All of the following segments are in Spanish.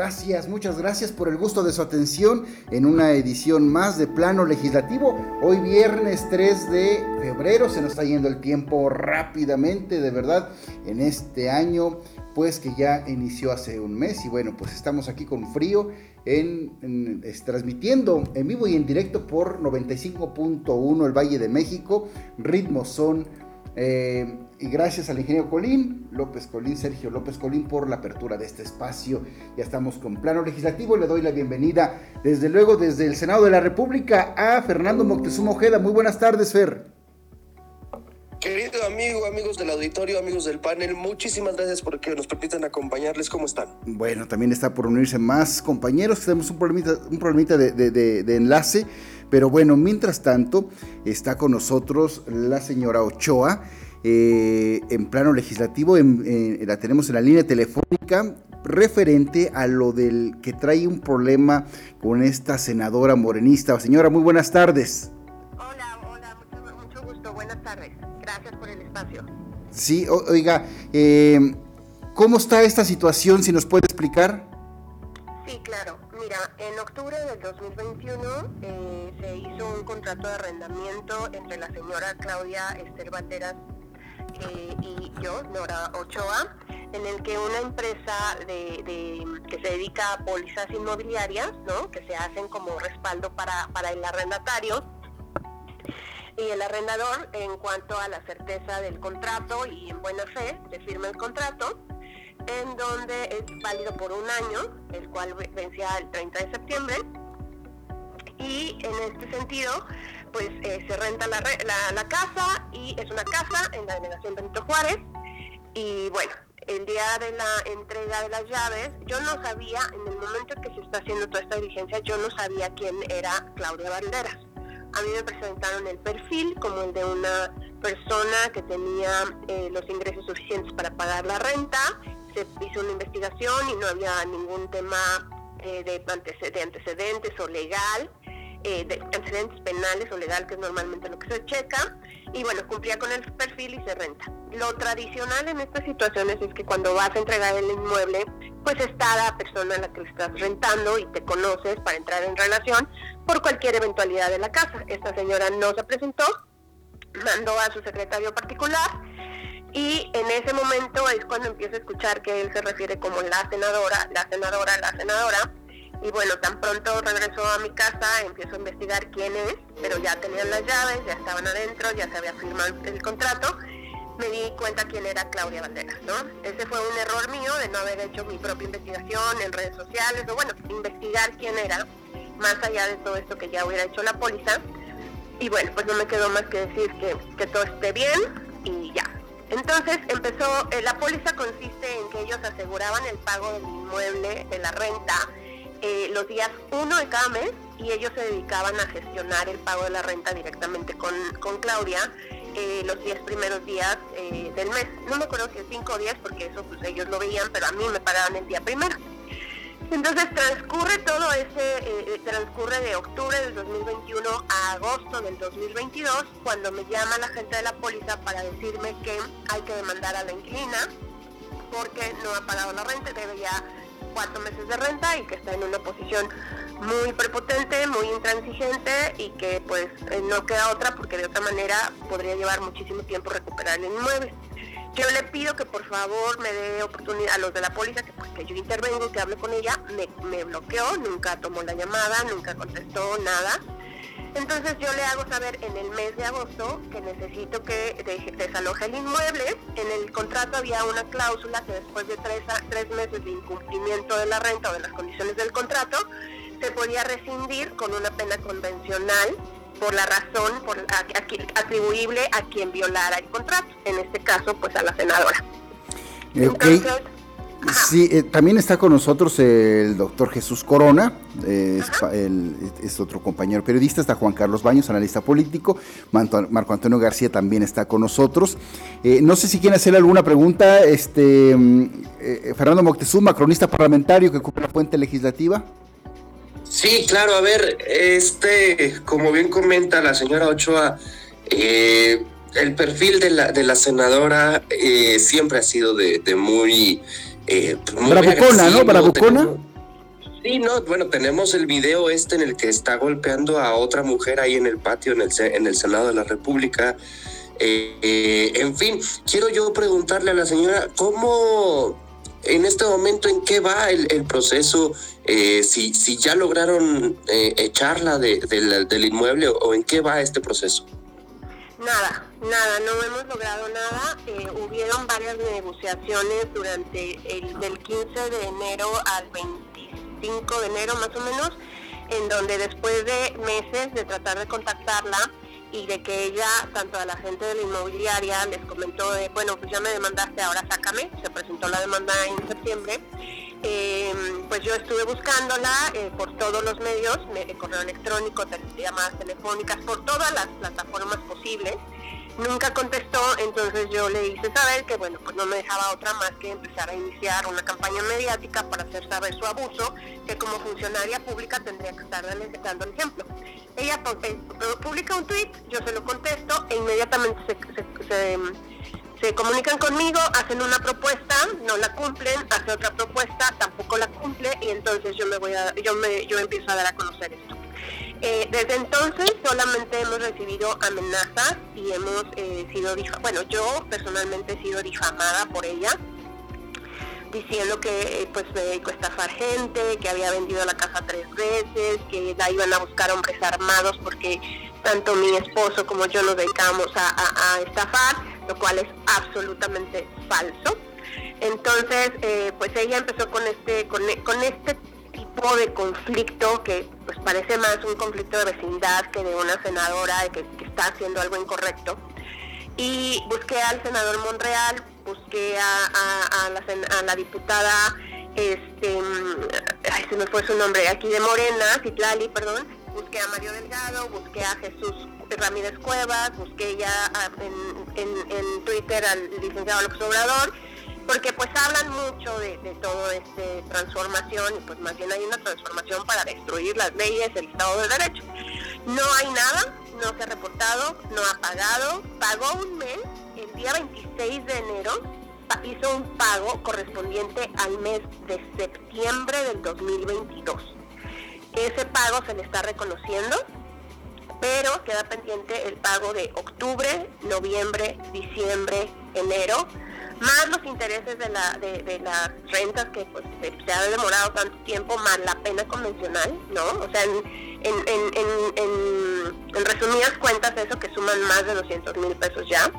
Gracias, muchas gracias por el gusto de su atención en una edición más de Plano Legislativo. Hoy viernes 3 de febrero, se nos está yendo el tiempo rápidamente, de verdad, en este año, pues que ya inició hace un mes y bueno, pues estamos aquí con frío en, transmitiendo en vivo y en directo por 95.1 el Valle de México, ritmos son... Eh, y gracias al ingeniero Colín, López Colín, Sergio López Colín, por la apertura de este espacio. Ya estamos con plano legislativo. Le doy la bienvenida, desde luego, desde el Senado de la República, a Fernando Moctezuma Ojeda. Muy buenas tardes, Fer. Querido amigo, amigos del auditorio, amigos del panel, muchísimas gracias por que nos permitan acompañarles. ¿Cómo están? Bueno, también está por unirse más compañeros. Tenemos un problemita, un problemita de, de enlace. Pero bueno, mientras tanto, está con nosotros la señora Ochoa. Eh, en plano legislativo, la tenemos en la línea telefónica referente a lo del que trae un problema con esta senadora morenista. Señora, muy buenas tardes. Hola, hola, mucho, gusto, buenas tardes. Gracias por el espacio. Sí, oiga, eh, ¿cómo está esta situación? Si nos puede explicar. Sí, claro. Mira, en octubre del 2021 eh, se hizo un contrato de arrendamiento entre la señora Claudia Esther Banderas y yo, Nora Ochoa, en el que una empresa de, que se dedica a pólizas inmobiliarias, ¿no? que se hacen como respaldo para, para el arrendatario, y el arrendador, en cuanto a la certeza del contrato y en buena fe, se firma el contrato, en donde es válido por un año, el cual vencía el 30 de septiembre, y en este sentido, pues eh, se renta la, la, casa y es una casa en la delegación Benito Juárez. Y bueno, el día de la entrega de las llaves, yo no sabía, en el momento en que se está haciendo toda esta diligencia, yo no sabía quién era Claudia Banderas. A mí me presentaron el perfil como el de una persona que tenía eh, los ingresos suficientes para pagar la renta. Se hizo una investigación y no había ningún tema eh, de, de antecedentes o legal eh, de antecedentes penales o legal, que es normalmente lo que se checa, y bueno, cumplía con el perfil y se renta. Lo tradicional en estas situaciones es que cuando vas a entregar el inmueble, pues está la persona a la que estás rentando y te conoces para entrar en relación por cualquier eventualidad de la casa. Esta señora no se presentó, mandó a su secretario particular y en ese momento es cuando empiezo a escuchar que él se refiere como la senadora, la senadora, la senadora, y bueno, tan pronto regresó a mi casa, empiezo a investigar quién es, pero ya tenían las llaves, ya estaban adentro, ya se había firmado el contrato. Me di cuenta quién era Claudia Banderas, ¿no? Ese fue un error mío de no haber hecho mi propia investigación en redes sociales, o bueno, investigar quién era, más allá de todo esto que ya hubiera hecho la póliza. Y bueno, pues no me quedó más que decir que, que todo esté bien y ya. Entonces empezó, eh, la póliza consiste en que ellos aseguraban el pago del inmueble, de la renta, eh, los días uno de cada mes y ellos se dedicaban a gestionar el pago de la renta directamente con, Claudia eh, los 10 primeros días eh, del mes. No me acuerdo si cinco días porque eso pues ellos lo veían, pero a mí me pagaban el día primero. Entonces transcurre todo ese, transcurre de octubre del 2021 a agosto del 2022, cuando me llama la gente de la póliza para decirme que hay que demandar a la inquilina porque no ha pagado la renta, debe ya cuatro meses de renta y que está en una posición muy prepotente, muy intransigente y que pues eh, no queda otra porque de otra manera podría llevar muchísimo tiempo recuperar el inmueble. Yo le pido que por favor me dé oportunidad a los de la póliza, que, pues, que yo intervengo, que hable con ella, me, me bloqueó, nunca tomó la llamada, nunca contestó nada entonces yo le hago saber en el mes de agosto que necesito que desaloje el inmueble. En el contrato había una cláusula que después de tres, tres meses de incumplimiento de la renta o de las condiciones del contrato, se podía rescindir con una pena convencional por la razón por, atribuible a quien violara el contrato, en este caso pues a la senadora. Entonces, Sí, eh, también está con nosotros el doctor Jesús Corona, es, otro compañero periodista, está Juan Carlos Baños, analista político, Marco Antonio García también está con nosotros. Eh, no sé si quieren hacer alguna pregunta, este mm, eh, Fernando Moctezuma, cronista parlamentario que ocupa la fuente legislativa. Sí, claro, a ver, este, como bien comenta la señora Ochoa, el perfil de la, de la senadora siempre ha sido de muy eh, Bravucona, ¿no? Bravucona. Sí, no, bueno, tenemos el video este en el que está golpeando a otra mujer ahí en el patio, en el, en el Senado de la República. Eh, eh, en fin, quiero yo preguntarle a la señora, ¿cómo en este momento en qué va el, proceso? Eh, si, si ya lograron echarla de, del inmueble o en qué va este proceso. Nada, nada, no hemos logrado nada. Eh, hubieron varias negociaciones durante el del 15 de enero al 25 de enero más o menos, en donde después de meses de tratar de contactarla y de que ella, tanto a la gente de la inmobiliaria, les comentó de, bueno, pues ya me demandaste, ahora sácame, se presentó la demanda en septiembre eh, pues yo estuve buscándola eh, por todos los medios, correo electrónico, llamadas telefónicas, por todas las plataformas posibles. Nunca contestó, entonces yo le hice saber que bueno, pues no me dejaba otra más que empezar a iniciar una campaña mediática para hacer saber su abuso, que como funcionaria pública tendría que estar dando el ejemplo. Ella eh, publica un tweet, yo se lo contesto e inmediatamente se se comunican conmigo, hacen una propuesta, no la cumplen, hace otra propuesta, tampoco la cumple y entonces yo me voy a, yo me, yo empiezo a dar a conocer esto. Eh, desde entonces solamente hemos recibido amenazas y hemos eh, sido, bueno, yo personalmente he sido difamada por ella, diciendo que pues me dedico a estafar gente, que había vendido la casa tres veces, que la iban a buscar hombres armados porque tanto mi esposo como yo nos dedicamos a estafar lo cual es absolutamente falso. Entonces, eh, pues ella empezó con este, con, este tipo de conflicto que pues parece más un conflicto de vecindad que de una senadora de que, está haciendo algo incorrecto. Y busqué al senador Monreal, busqué a, la, diputada, este, ay, se me fue su nombre, aquí de Morena, Citlali, perdón, busqué a Mario Delgado, busqué a Jesús Ramírez Cuevas, busqué ya ah, en, Twitter al licenciado López Obrador, porque pues hablan mucho de, todo este transformación y pues más bien hay una transformación para destruir las leyes, el Estado de Derecho. No hay nada, no se ha reportado, no ha pagado, pagó un mes, el día 26 de enero, hizo un pago correspondiente al mes de septiembre del 2022. Ese pago se le está reconociendo pero queda pendiente el pago de octubre, noviembre, diciembre, enero, más los intereses de, la, de, las rentas que pues, se, ha demorado tanto tiempo, más la pena convencional, ¿no? O sea, en, en, resumidas cuentas, eso que suman más de 200 mil pesos ya.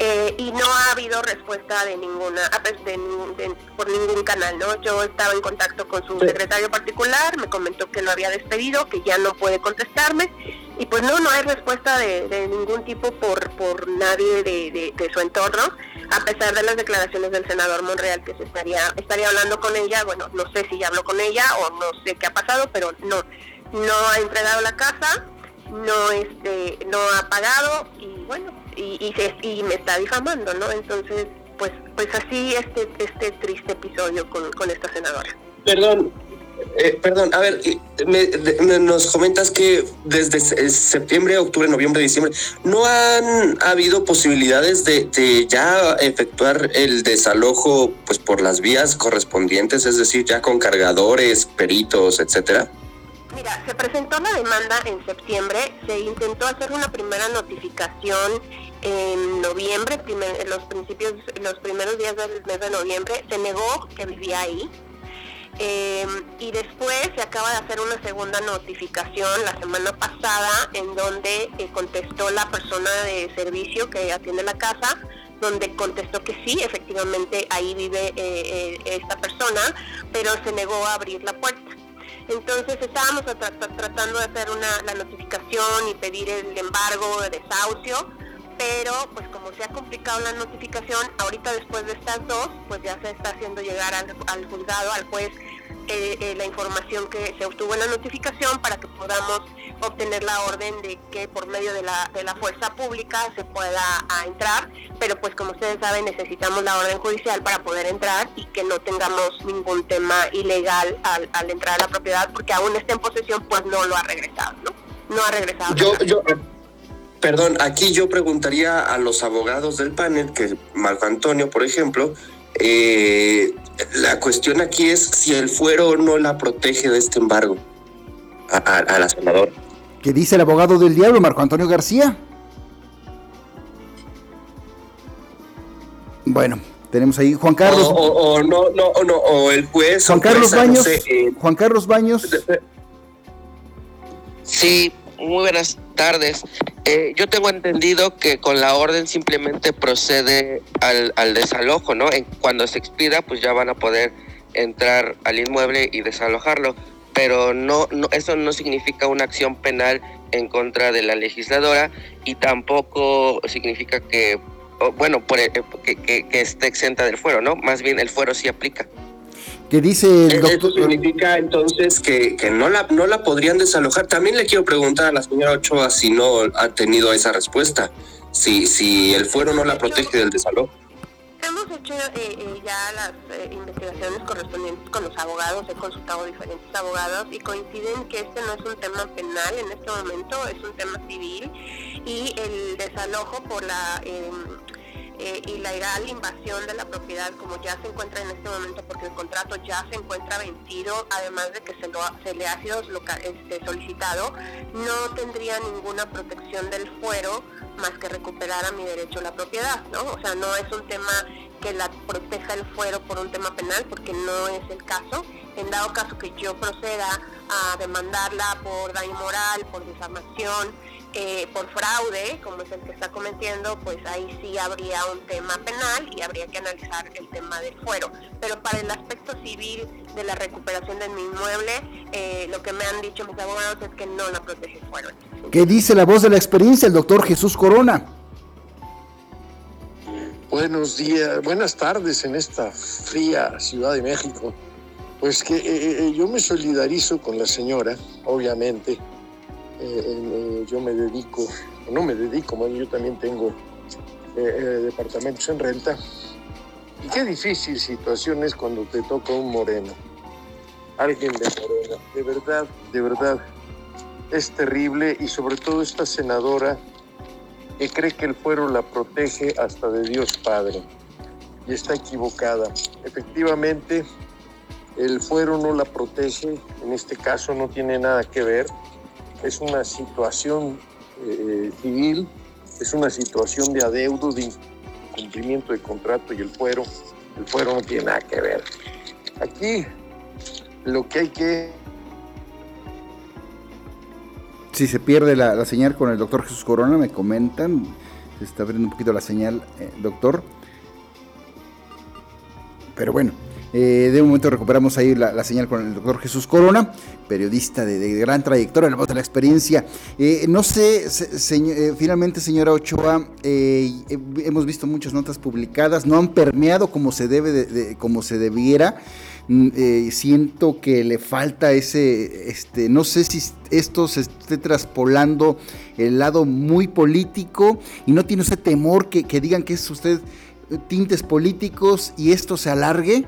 Eh, y no ha habido respuesta de ninguna por ningún canal no yo estaba en contacto con su secretario particular me comentó que lo había despedido que ya no puede contestarme y pues no, no hay respuesta de, ningún tipo por, por nadie de, su entorno, a pesar de las declaraciones del senador Monreal que se estaría, estaría hablando con ella, bueno, no sé si ya habló con ella o no sé qué ha pasado, pero no, no ha entregado la casa, no este, no ha pagado y bueno, y, y, me está difamando, ¿no? Entonces, pues, pues así este, este triste episodio con, con esta senadora. Perdón, eh, perdón, a ver, nos comentas que desde septiembre, octubre, noviembre, diciembre, ¿no han habido posibilidades de, ya efectuar el desalojo pues por las vías correspondientes, es decir, ya con cargadores, peritos, etcétera? Mira, se presentó la demanda en septiembre, se intentó hacer una primera notificación en noviembre, los principios, los primeros días del mes de noviembre, se negó que vivía ahí, eh, y después se acaba de hacer una segunda notificación la semana pasada en donde eh, contestó la persona de servicio que atiende la casa, donde contestó que sí, efectivamente ahí vive eh, esta persona, pero se negó a abrir la puerta. Entonces estábamos tratando de hacer una, la notificación y pedir el embargo de desahucio pero pues como se ha complicado la notificación, ahorita después de estas dos, pues ya se está haciendo llegar al, juzgado, al juez, eh, eh, la información que se obtuvo en la notificación para que podamos obtener la orden de que por medio de la, de la fuerza pública se pueda entrar, pero pues como ustedes saben necesitamos la orden judicial para poder entrar y que no tengamos ningún tema ilegal al, al entrar a la propiedad porque aún está en posesión pues no lo ha regresado, ¿no? No ha regresado. Yo, yo, perdón, aquí yo preguntaría a los abogados del panel, que Marco Antonio, por ejemplo, eh, la cuestión aquí es si el fuero no la protege de este embargo a, a la senadora. ¿Qué dice el abogado del diablo, Marco Antonio García? Bueno, tenemos ahí Juan Carlos. O, no, no, no, o el juez. Juan Carlos Baños. Eh, Juan Carlos Baños. Sí, muy buenas tardes. Eh, yo tengo entendido que con la orden simplemente procede al, al desalojo, ¿no? En, cuando se expida, pues ya van a poder entrar al inmueble y desalojarlo pero no, no, eso no significa una acción penal en contra de la legisladora y tampoco significa que, bueno, por, que, que, esté exenta del fuero, ¿no? Más bien el fuero sí aplica. ¿Qué dice el doctor? Eso significa entonces que, que, no, la, no la podrían desalojar. También le quiero preguntar a la señora Ochoa si no ha tenido esa respuesta, si, si el fuero no la protege del desalojo. Hemos hecho eh, eh, ya las eh, investigaciones correspondientes con los abogados, he consultado diferentes abogados y coinciden que este no es un tema penal en este momento, es un tema civil y el desalojo por la em, ilegal invasión de la propiedad como ya se encuentra en este momento porque el contrato ya se encuentra vencido, además de que se, lo, se le ha sido este, solicitado, no tendría ninguna protección del fuero más que recuperar a mi derecho a la propiedad, ¿no? O sea, no es un tema que la proteja el fuero por un tema penal, porque no es el caso. En dado caso que yo proceda a demandarla por daño moral, por desarmación, eh, por fraude, como es el que está cometiendo, pues ahí sí habría un tema penal y habría que analizar el tema del fuero. Pero para el aspecto civil de la recuperación de mi inmueble, eh, lo que me han dicho mis abogados es que no la protege el fuero. ¿Qué dice la voz de la experiencia, el doctor Jesús Corona? Buenos días, buenas tardes en esta fría Ciudad de México. Pues que eh, yo me solidarizo con la señora, obviamente, eh, eh, yo me dedico, no me dedico, bueno, yo también tengo eh, departamentos en renta. Y qué difícil situación es cuando te toca un moreno, alguien de morena. De verdad, de verdad, es terrible y sobre todo esta senadora que cree que el fuero la protege hasta de Dios Padre y está equivocada. Efectivamente, el fuero no la protege, en este caso no tiene nada que ver es una situación eh, civil, es una situación de adeudo, de incumplimiento de contrato y el fuero, el fuero no tiene nada que ver. Aquí lo que hay que... Si se pierde la, señal con el doctor Jesús Corona, me comentan, se está abriendo un poquito la señal, eh, doctor. Pero bueno, eh, de momento recuperamos ahí la, señal con el doctor Jesús Corona, periodista de, gran trayectoria, la voz de la experiencia. Eh, no sé, eh, finalmente, señora Ochoa, hemos visto muchas notas publicadas, no han permeado como se debe, como se debiera. Mm, siento que le falta ese, este, no sé si esto se esté traspolando el lado muy político y no tiene ese temor que digan que es usted tintes políticos y esto se alargue.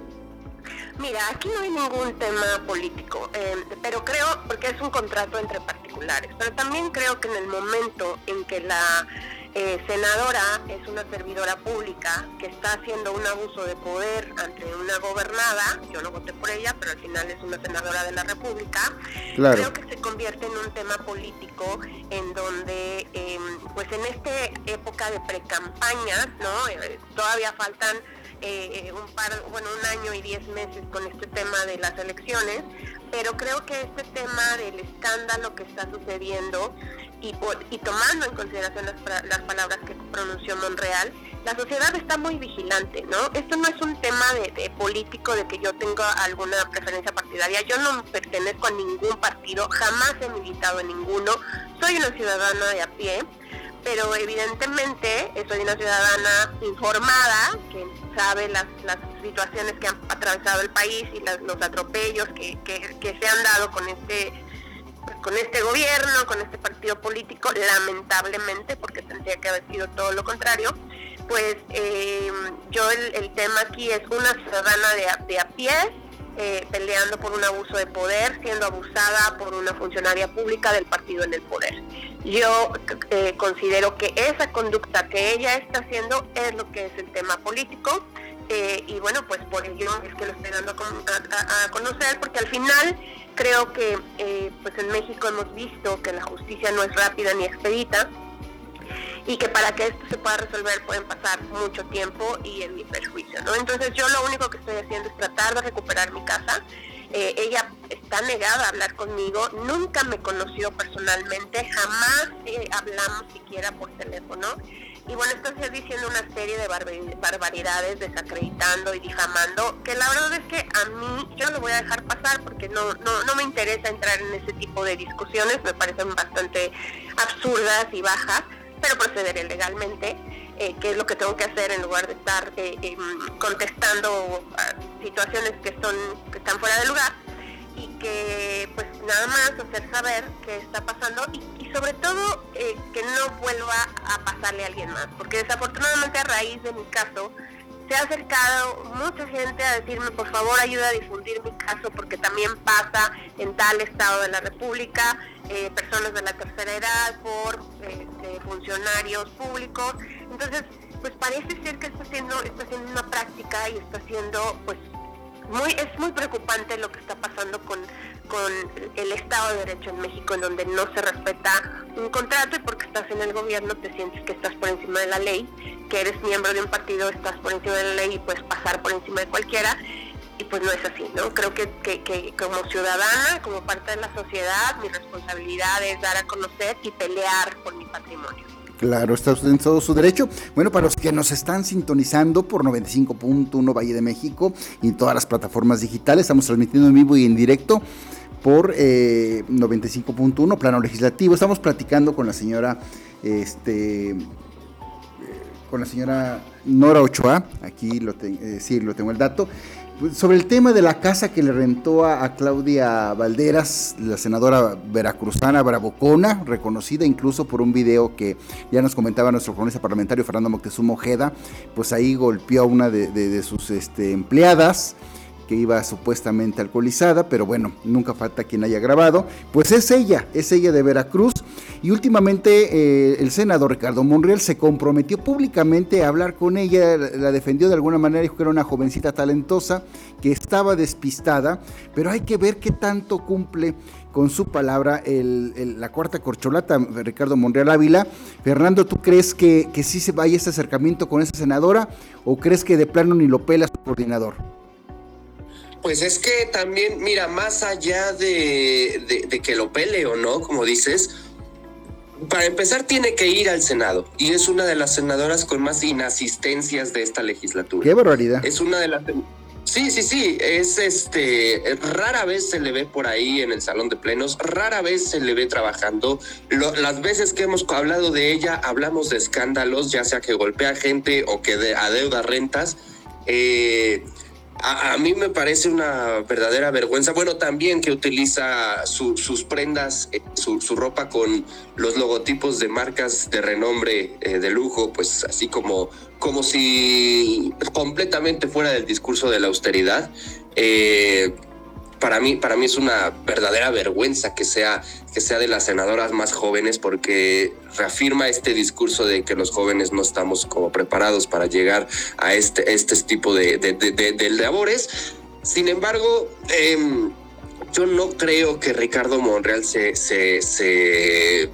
Mira, aquí no hay ningún tema político, eh, pero creo, porque es un contrato entre particulares, pero también creo que en el momento en que la eh, senadora es una servidora pública que está haciendo un abuso de poder ante una gobernada, yo no voté por ella, pero al final es una senadora de la República, creo que se convierte en un tema político en donde, em, pues en esta época de precampañas, ¿no? Eh, todavía faltan eh, un par, bueno, un año y diez meses con este tema de las elecciones, pero creo que este tema del escándalo que está sucediendo y, y tomando en consideración las, las, palabras que pronunció Monreal, la sociedad está muy vigilante, ¿no? Esto no es un tema de, de político, de que yo tenga alguna preferencia partidaria, yo no pertenezco a ningún partido, jamás he militado en ninguno, soy una ciudadana de a pie, pero evidentemente soy una ciudadana informada que sabe las, las situaciones que han atravesado el país y los atropellos que, que, se han dado con este con este gobierno, con este partido político, lamentablemente, porque tendría que haber sido todo lo contrario, pues eh, yo el, tema aquí es una ciudadana de de a pie, eh, peleando por un abuso de poder, siendo abusada por una funcionaria pública del partido en el poder. Yo eh, considero que esa conducta que ella está haciendo es lo que es el tema político. Eh, y bueno, pues por ello es que lo estoy dando a, conocer, porque al final creo que pues en México hemos visto que la justicia no es rápida ni expedita, y que para que esto se pueda resolver pueden pasar mucho tiempo y en mi perjuicio, ¿no? Entonces yo lo único que estoy haciendo es tratar de recuperar mi casa. Eh, ella está negada a hablar conmigo, nunca me conoció personalmente, jamás eh, hablamos siquiera por teléfono. Y bueno, está diciendo una serie de barbaridades, desacreditando y difamando, que la verdad es que a mí yo lo voy a dejar pasar porque no, no, no me interesa entrar en ese tipo de discusiones, me parecen bastante absurdas y bajas pero procederé legalmente, eh, que es lo que tengo que hacer en lugar de estar eh, em, contestando situaciones que son que están fuera de lugar y que pues nada más hacer saber qué está pasando y, y sobre todo eh, que no vuelva a pasarle a alguien más, porque desafortunadamente a raíz de mi caso se ha acercado mucha gente a decirme, por favor, ayuda a difundir mi caso porque también pasa en tal estado de la República, eh, personas de la tercera edad, por este, funcionarios públicos. Entonces, pues parece ser que está haciendo, está haciendo una práctica y está haciendo, pues, muy, es muy preocupante lo que está pasando con, con el Estado de Derecho en México, en donde no se respeta un contrato y porque estás en el gobierno te sientes que estás por encima de la ley que eres miembro de un partido, estás por encima de la ley y puedes pasar por encima de cualquiera. Y pues no es así, ¿no? Creo que, que, como ciudadana, como parte de la sociedad, mi responsabilidad es dar a conocer y pelear por mi patrimonio. Claro, está usted en todo su derecho. Bueno, para los que nos están sintonizando por 95.1 Valle de México y todas las plataformas digitales, estamos transmitiendo en vivo y en directo por 95.1 eh, Plano Legislativo. Estamos platicando con la señora este, con la señora Nora Ochoa, aquí lo eh, sí, lo tengo el dato, sobre el tema de la casa que le rentó a, Claudia Valderas, la senadora veracruzana Bravocona, reconocida incluso por un video que ya nos comentaba nuestro cronista parlamentario Fernando Moctezuma Ojeda, pues ahí golpeó a una de, sus este, empleadas que iba supuestamente alcoholizada, pero bueno, nunca falta quien haya grabado, pues es ella, es ella de Veracruz, y últimamente eh, el senador Ricardo Monreal se comprometió públicamente a hablar con ella, la defendió de alguna manera, dijo que era una jovencita talentosa, que estaba despistada, pero hay que ver qué tanto cumple con su palabra la cuarta corcholata, Ricardo Monreal Ávila. Fernando, ¿tú crees que, que sí se vaya este acercamiento con esa senadora o crees que de plano ni lo pela su coordinador? Pues es que también, mira, más allá de, que lo pele o no, como dices, para empezar tiene que ir al Senado y es una de las senadoras con más inasistencias de esta legislatura. Qué barbaridad. Es una de las Sí, sí, sí, es este, rara vez se le ve por ahí en el salón de plenos, rara vez se le ve trabajando. las veces que hemos hablado de ella, hablamos de escándalos, ya sea que golpea gente o que de, adeuda rentas. Eh, a, mí me parece una verdadera vergüenza. Bueno, también que utiliza sus prendas, eh, su, ropa con los logotipos de marcas de renombre eh, de lujo, pues así como, como si completamente fuera del discurso de la austeridad. Eh, para mí, para mí es una verdadera vergüenza que sea, que sea de las senadoras más jóvenes porque reafirma este discurso de que los jóvenes no estamos como preparados para llegar a este, este tipo de, de, labores. Sin embargo, em, yo no creo que Ricardo Monreal se, se, se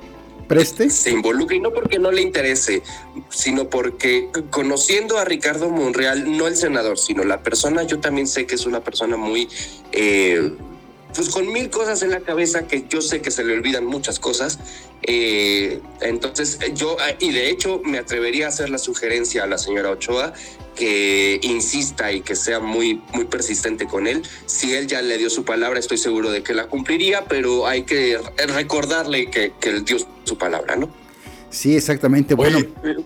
Se involucre y no porque no le interese, sino porque conociendo a Ricardo Monreal, no el senador, sino la persona, yo también sé que es una persona muy... Eh, pues con mil cosas en la cabeza que yo sé que se le olvidan muchas cosas. Eh, entonces yo, y de hecho me atrevería a hacer la sugerencia a la señora Ochoa que insista y que sea muy, muy persistente con él. Si él ya le dio su palabra, estoy seguro de que la cumpliría, pero hay que recordarle que, que él dio su palabra, ¿no? Sí, exactamente. Bueno. Eh,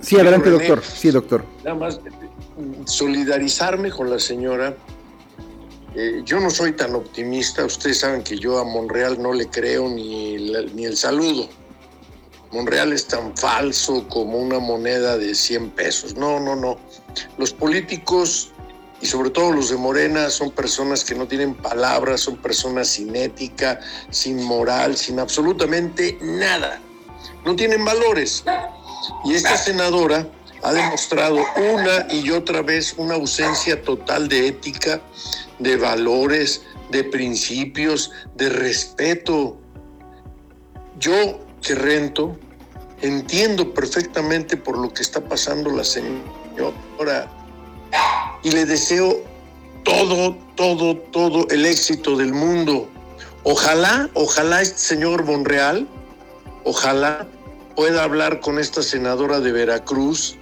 sí, adelante, doctor. Sí, doctor. Nada más solidarizarme con la señora. Eh, yo no soy tan optimista. Ustedes saben que yo a Monreal no le creo ni, ni el saludo. Monreal es tan falso como una moneda de 100 pesos. No, no, no. Los políticos y sobre todo los de Morena son personas que no tienen palabras, son personas sin ética, sin moral, sin absolutamente nada. No tienen valores. Y esta senadora ha demostrado una y otra vez una ausencia total de ética, de valores, de principios, de respeto. Yo que rento, entiendo perfectamente por lo que está pasando la señora y le deseo todo, todo, todo el éxito del mundo. Ojalá, ojalá este señor Monreal, ojalá pueda hablar con esta senadora de Veracruz,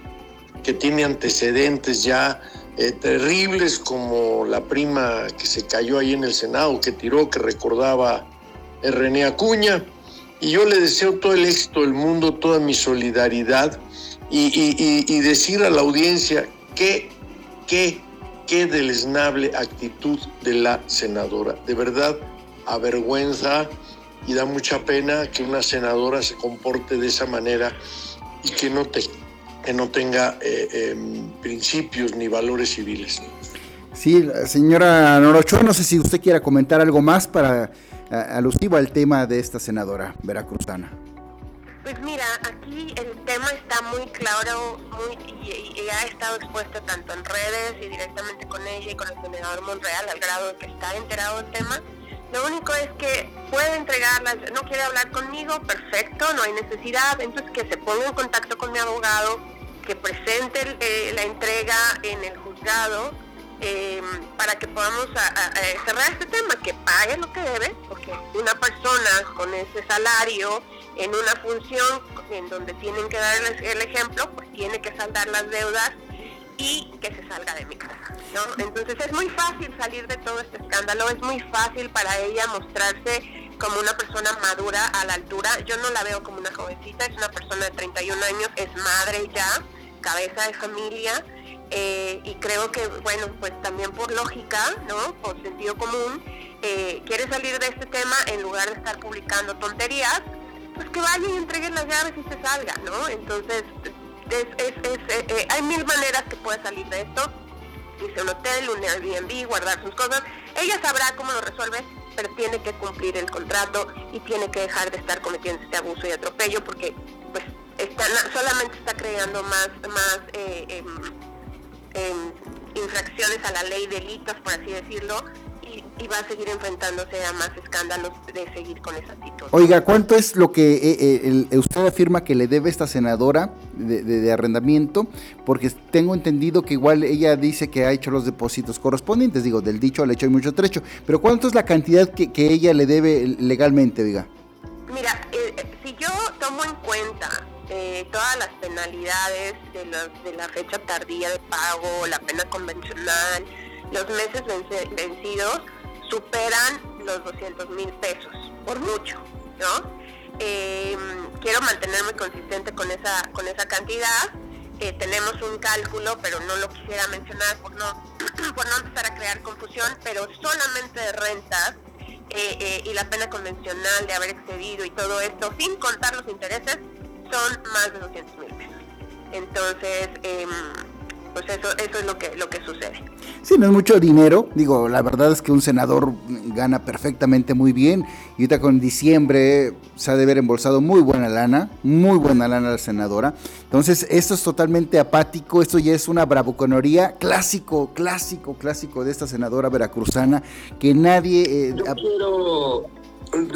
que tiene antecedentes ya eh, terribles como la prima que se cayó ahí en el Senado, que tiró, que recordaba René Acuña. Y yo le deseo todo el éxito del mundo, toda mi solidaridad y, y decir a la audiencia que qué, qué deleznable actitud de la senadora. De verdad, avergüenza y da mucha pena que una senadora se comporte de esa manera y que no, te, que no tenga eh, em, principios ni valores civiles. Sí, señora Norocho, no sé si usted quiera comentar algo más para alusivo al tema de esta senadora veracruzana. Pues mira, aquí el tema está muy claro muy, y, ha estado expuesto tanto en redes y directamente con ella y con el senador Monreal al grado de que está enterado del tema. Lo único es que puede entregarlas, no quiere hablar conmigo, perfecto, no hay necesidad, entonces que se ponga en contacto con mi abogado, que presente eh, la entrega en el juzgado em, para que podamos cerrar este tema, que pague lo que debe, porque una persona con ese salario en una función en donde tienen que dar el ejemplo, pues tiene que saldar las deudas y que se salga de mi casa. ¿no? Entonces es muy fácil salir de todo este escándalo, es muy fácil para ella mostrarse como una persona madura a la altura. Yo no la veo como una jovencita, es una persona de 31 años, es madre ya, cabeza de familia. Eh, y creo que, bueno, pues también por lógica, ¿no? Por sentido común, eh, quiere salir de este tema en lugar de estar publicando tonterías, pues que vaya y entregue las llaves y se salga, ¿no? Entonces, es, es, es, eh, eh, hay mil maneras que puede salir de esto. Dice un hotel, un Airbnb, guardar sus cosas. Ella sabrá cómo lo resuelve, pero tiene que cumplir el contrato y tiene que dejar de estar cometiendo este abuso y atropello porque pues está, solamente está creando más, más eh, em, em, infracciones a la ley, delitos, por así decirlo, y, va a seguir enfrentándose a más escándalos de seguir con esa actitud. Oiga, ¿cuánto es lo que eh, eh, usted afirma que le debe esta senadora de, arrendamiento? Porque tengo entendido que igual ella dice que ha hecho los depósitos correspondientes, digo, del dicho al hecho hay mucho trecho, pero ¿cuánto es la cantidad que, ella le debe legalmente, diga? Mira, eh, si yo tomo en cuenta todas las penalidades de de la fecha tardía de pago, la pena convencional, los meses vencidos superan los 200 mil pesos, por mucho, ¿no? Em, quiero mantenerme consistente con esa, con esa cantidad. Eh, tenemos un cálculo, pero no lo quisiera mencionar por no, por no empezar a crear confusión, pero solamente de rentas eh, eh, y la pena convencional de haber excedido y todo esto, sin contar los intereses, son más de 200 mil pesos. Entonces, em, pues eso, eso es lo que, lo que sucede. Sí, no es mucho dinero. Digo, la verdad es que un senador gana perfectamente muy bien. Y ahorita con diciembre se ha de haber embolsado muy buena lana, muy buena lana la senadora. Entonces, esto es totalmente apático. Esto ya es una bravuconería clásico, clásico, clásico de esta senadora veracruzana que nadie. Eh, Yo quiero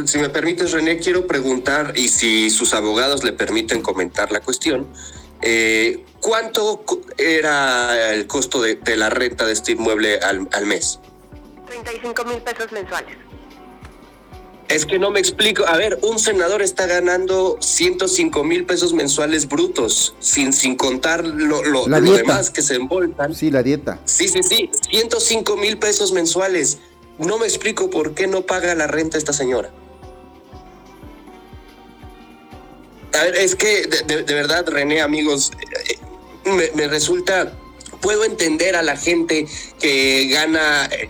si me permites, René, quiero preguntar, y si sus abogados le permiten comentar la cuestión, eh, ¿Cuánto era el costo de, la renta de este inmueble al, mes? 35 mil pesos mensuales. Es que no me explico. A ver, un senador está ganando 105 mil pesos mensuales brutos, sin, sin contar lo, lo, demás que se envoltan. Sí, la dieta. Sí, sí, sí. 105 mil pesos mensuales. No me explico por qué no paga la renta esta señora. A ver, es que de, verdad, René, amigos, eh, me, resulta, puedo entender a la gente que gana eh,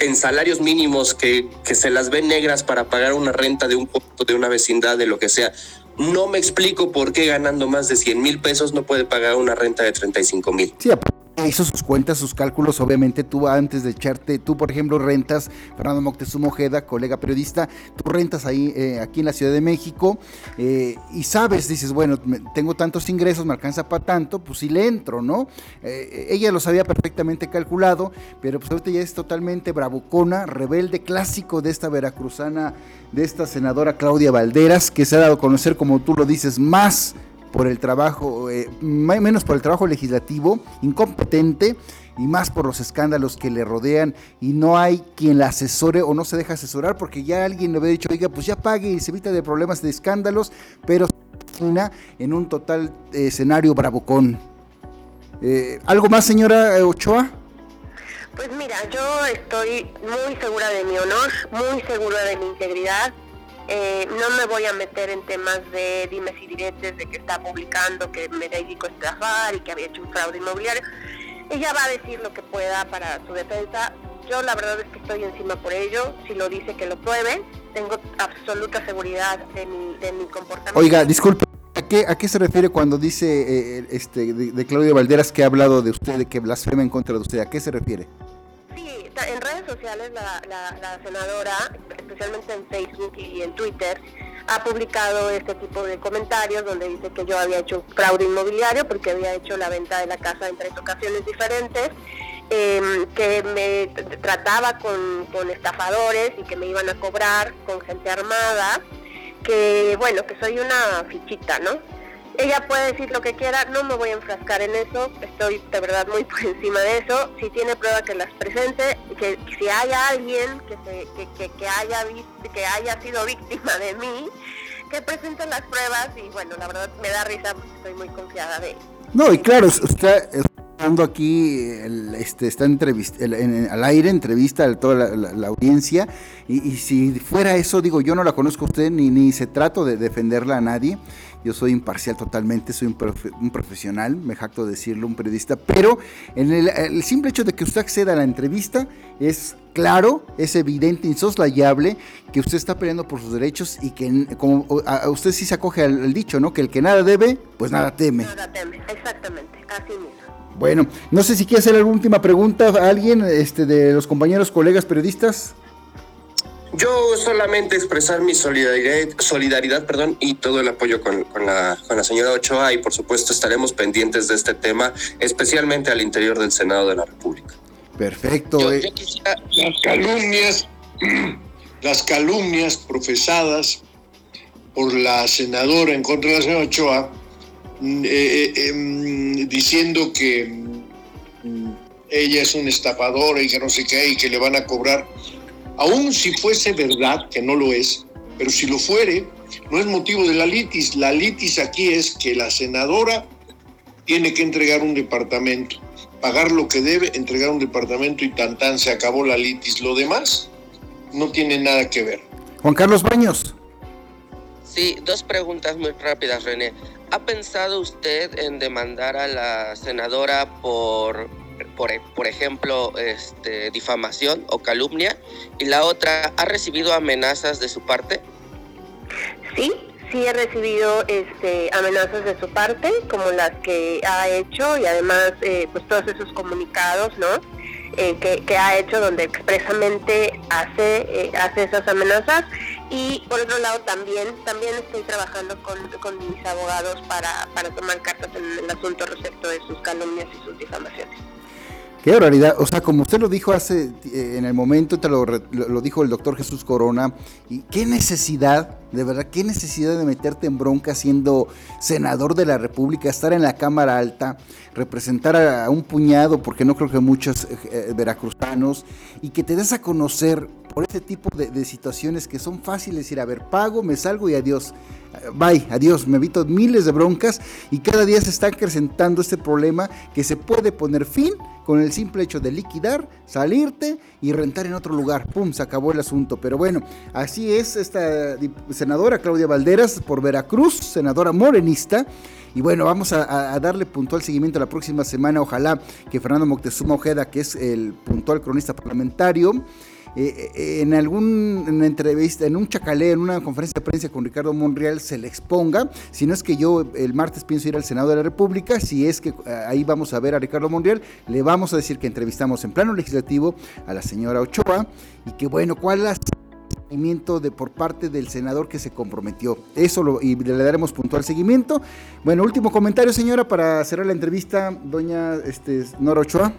en salarios mínimos, que, que se las ve negras para pagar una renta de un punto, de una vecindad, de lo que sea. No me explico por qué ganando más de 100 mil pesos no puede pagar una renta de 35 mil. Sí, hizo sus cuentas, sus cálculos, obviamente tú antes de echarte, tú por ejemplo rentas, Fernando Moctezuma Ojeda, colega periodista, tú rentas ahí eh, aquí en la Ciudad de México eh, y sabes, dices, bueno, tengo tantos ingresos, me alcanza para tanto, pues sí le entro, ¿no? Eh, ella los había perfectamente calculado, pero pues ahorita ya es totalmente bravucona, rebelde, clásico de esta veracruzana, de esta senadora Claudia Valderas, que se ha dado a conocer, como tú lo dices, más por el trabajo, eh, menos por el trabajo legislativo, incompetente y más por los escándalos que le rodean y no hay quien la asesore o no se deja asesorar porque ya alguien le había dicho, oiga, pues ya pague y se evita de problemas de escándalos, pero en un total eh, escenario bravucón. Eh, ¿Algo más, señora Ochoa? Pues mira, yo estoy muy segura de mi honor, muy segura de mi integridad eh, no me voy a meter en temas de dimes y diretes de que está publicando que me dedico a y que había hecho un fraude inmobiliario. Ella va a decir lo que pueda para su defensa. Yo la verdad es que estoy encima por ello. Si lo dice, que lo pruebe. Tengo absoluta seguridad de mi, de mi comportamiento. Oiga, disculpe. ¿A qué, ¿A qué se refiere cuando dice eh, este, de, Claudio Valderas que ha hablado de usted, de que blasfema en contra de usted? ¿A qué se refiere? En redes sociales la, senadora, especialmente en Facebook y en Twitter, ha publicado este tipo de comentarios donde dice que yo había hecho fraude inmobiliario porque había hecho la venta de la casa en tres ocasiones diferentes, em, que me trataba con estafadores y que me iban a cobrar con gente armada, que bueno, que soy una fichita, ¿no? Ella puede decir lo que quiera, no me voy a enfrascar en eso, estoy de verdad muy por encima de eso. Si tiene prueba que las presente, que si hay alguien que, se, que, haya que haya sido víctima de mí, que presente las pruebas y bueno, la verdad me da risa estoy muy confiada de él. No, y claro, usted dando aquí, este, está entrevista, en, al aire, entrevista a toda la, audiencia, y, y, si fuera eso, digo, yo no la conozco a usted, ni, ni se trato de defenderla a nadie, yo soy imparcial totalmente, soy un, profesional, me jacto de decirlo, un periodista, pero en el, simple hecho de que usted acceda a la entrevista es claro, es evidente, insoslayable que usted está peleando por sus derechos y que como a, usted sí se acoge al, dicho, ¿no? Que el que nada debe, pues nada teme. Nada teme, exactamente, así mismo. Bueno, no sé si quiere hacer alguna última pregunta a alguien este, de los compañeros, colegas periodistas. Yo solamente expresar mi solidaridad, solidaridad perdón, y todo el apoyo con, la, con la señora Ochoa y por supuesto estaremos pendientes de este tema, especialmente al interior del Senado de la República. Perfecto. Eh. Las calumnias, las calumnias profesadas por la senadora en contra de la señora Ochoa, mm, eh, eh, em, diciendo que mm, ella es un estafadora y que no sé qué, y que le van a cobrar Aún si fuese verdad, que no lo es, pero si lo fuere, no es motivo de la litis. La litis aquí es que la senadora tiene que entregar un departamento, pagar lo que debe, entregar un departamento y tan tan se acabó la litis. Lo demás no tiene nada que ver. Juan Carlos Baños. Sí, dos preguntas muy rápidas, René. ¿Ha pensado usted en demandar a la senadora por por, ejemplo, este, difamación o calumnia? Y la otra, ¿ha recibido amenazas de su parte? Sí, sí he recibido este, amenazas de su parte, como las que ha hecho y además eh, pues todos esos comunicados, ¿no? Eh, que, ha hecho donde expresamente hace, eh, hace esas amenazas y por otro lado también también estoy trabajando con, con mis abogados para, para tomar cartas en el asunto respecto de sus calumnias y sus difamaciones. Qué realidad, o sea, como usted lo dijo hace, eh, en el momento, te lo, lo, dijo el doctor Jesús Corona, y qué necesidad, de verdad, qué necesidad de meterte en bronca siendo senador de la República, estar en la Cámara Alta, representar a, un puñado, porque no creo que muchos eh, veracruzanos, y que te des a conocer por ese tipo de, situaciones que son fáciles ir a ver, pago, me salgo y adiós. Bye, adiós, me evito miles de broncas y cada día se está acrecentando este problema que se puede poner fin con el simple hecho de liquidar, salirte y rentar en otro lugar. ¡Pum! Se acabó el asunto. Pero bueno, así es esta senadora Claudia Valderas por Veracruz, senadora morenista. Y bueno, vamos a, darle puntual seguimiento la próxima semana. Ojalá que Fernando Moctezuma Ojeda, que es el puntual cronista parlamentario, eh, eh, en alguna entrevista, en un chacalé, en una conferencia de prensa con Ricardo Monreal, se le exponga. Si no es que yo el martes pienso ir al Senado de la República, si es que eh, ahí vamos a ver a Ricardo Monreal, le vamos a decir que entrevistamos en plano legislativo a la señora Ochoa y que bueno, cuál es de por parte del senador que se comprometió. Eso lo, y le daremos puntual seguimiento. Bueno, último comentario, señora, para cerrar la entrevista, doña este, Nora Ochoa.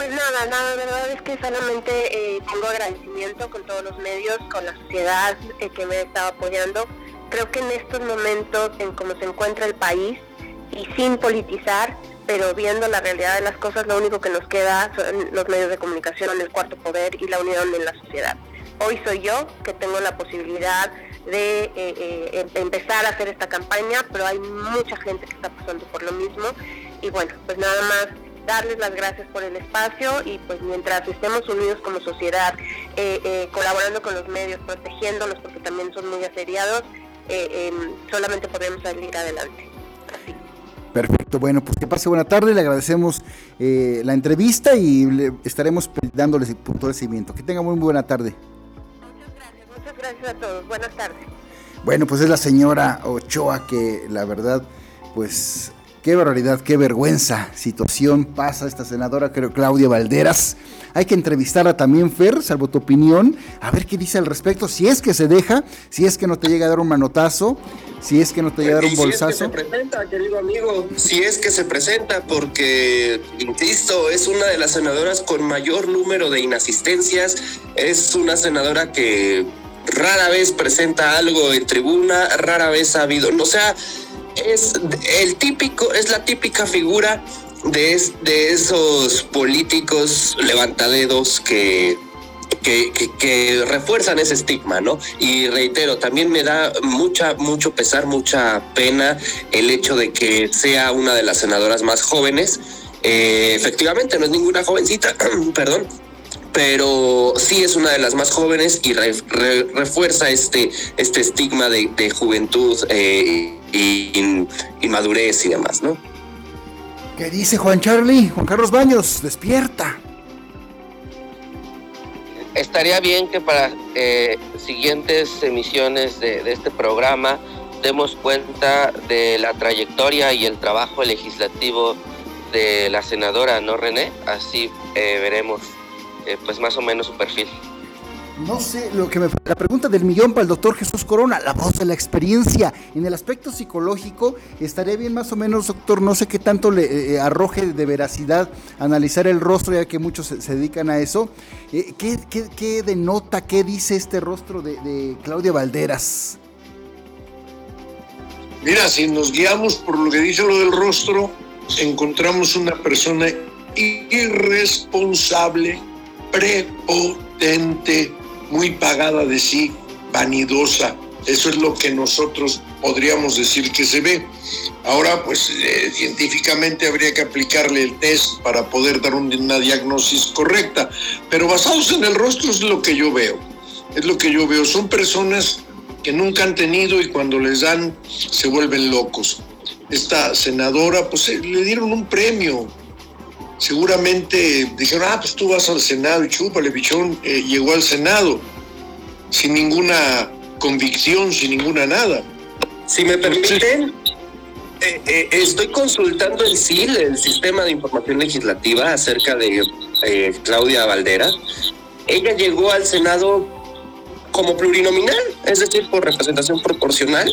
Pues nada, nada, la verdad es que solamente eh, tengo agradecimiento con todos los medios, con la sociedad eh, que me ha estado apoyando. Creo que en estos momentos, en cómo se encuentra el país, y sin politizar, pero viendo la realidad de las cosas, lo único que nos queda son los medios de comunicación, el cuarto poder y la unión en la sociedad. Hoy soy yo que tengo la posibilidad de eh, em, empezar a hacer esta campaña, pero hay mucha gente que está pasando por lo mismo. Y bueno, pues nada más darles las gracias por el espacio y pues mientras estemos unidos como sociedad, eh, eh, colaborando con los medios, protegiéndolos porque también son muy asediados, eh, em, solamente podemos salir adelante. Perfecto, bueno, pues que pase buena tarde, le agradecemos la entrevista y le estaremos dándoles punto de seguimiento. Que tenga muy buena tarde. Muchas gracias, muchas gracias a todos. Buenas tardes. Bueno, pues es la señora Ochoa que la verdad, pues Qué barbaridad, qué vergüenza. Situación pasa esta senadora, creo, Claudia Valderas. Hay que entrevistarla también, Fer, salvo tu opinión, a ver qué dice al respecto. Si es que se deja, si es que no te llega a dar un manotazo, si es que no te llega a dar un bolsazo. Si es que se presenta, querido amigo, si es que se presenta, porque, insisto, es una de las senadoras con mayor número de inasistencias. Es una senadora que rara vez presenta algo en tribuna, rara vez ha habido, o sea es el típico, es la típica figura de, de esos políticos levantadedos que que, que, refuerzan ese estigma, ¿no? Y reitero, también me da mucha, mucho pesar, mucha pena el hecho de que sea una de las senadoras más jóvenes. Eh, efectivamente, no es ninguna jovencita, perdón, pero sí es una de las más jóvenes y refuerza este, este estigma de, juventud eh, y inmadurez y demás, ¿no? ¿Qué dice Juan Charlie? Juan Carlos Baños, despierta. Estaría bien que para eh, siguientes emisiones de, este programa demos cuenta de la trayectoria y el trabajo legislativo de la senadora, ¿no, René? Así eh, veremos eh, pues más o menos su perfil. No sé, lo que me la pregunta del millón para el doctor Jesús Corona, la voz de la experiencia. En el aspecto psicológico, estaría bien más o menos, doctor, no sé qué tanto le eh, eh, arroje de veracidad analizar el rostro, ya que muchos se, dedican a eso. Eh, ¿qué, denota, qué dice este rostro de, de Claudia Valderas? Mira, si nos guiamos por lo que dice lo del rostro, encontramos una persona irresponsable, prepotente, muy pagada de sí, vanidosa. Eso es lo que nosotros podríamos decir que se ve. Ahora, pues eh, científicamente habría que aplicarle el test para poder dar una diagnosis correcta, pero basados en el rostro es lo que yo veo. Es lo que yo veo. Son personas que nunca han tenido y cuando les dan se vuelven locos. Esta senadora, pues eh, le dieron un premio, seguramente dijeron, ah, pues tú vas al Senado y chúpale, pichón, eh, llegó al Senado sin ninguna convicción, sin ninguna nada. Si me permiten, eh, eh, estoy consultando el SIL, el Sistema de Información Legislativa, acerca de Claudia Valdera. Ella llegó al Senado como plurinominal, es decir, por representación proporcional,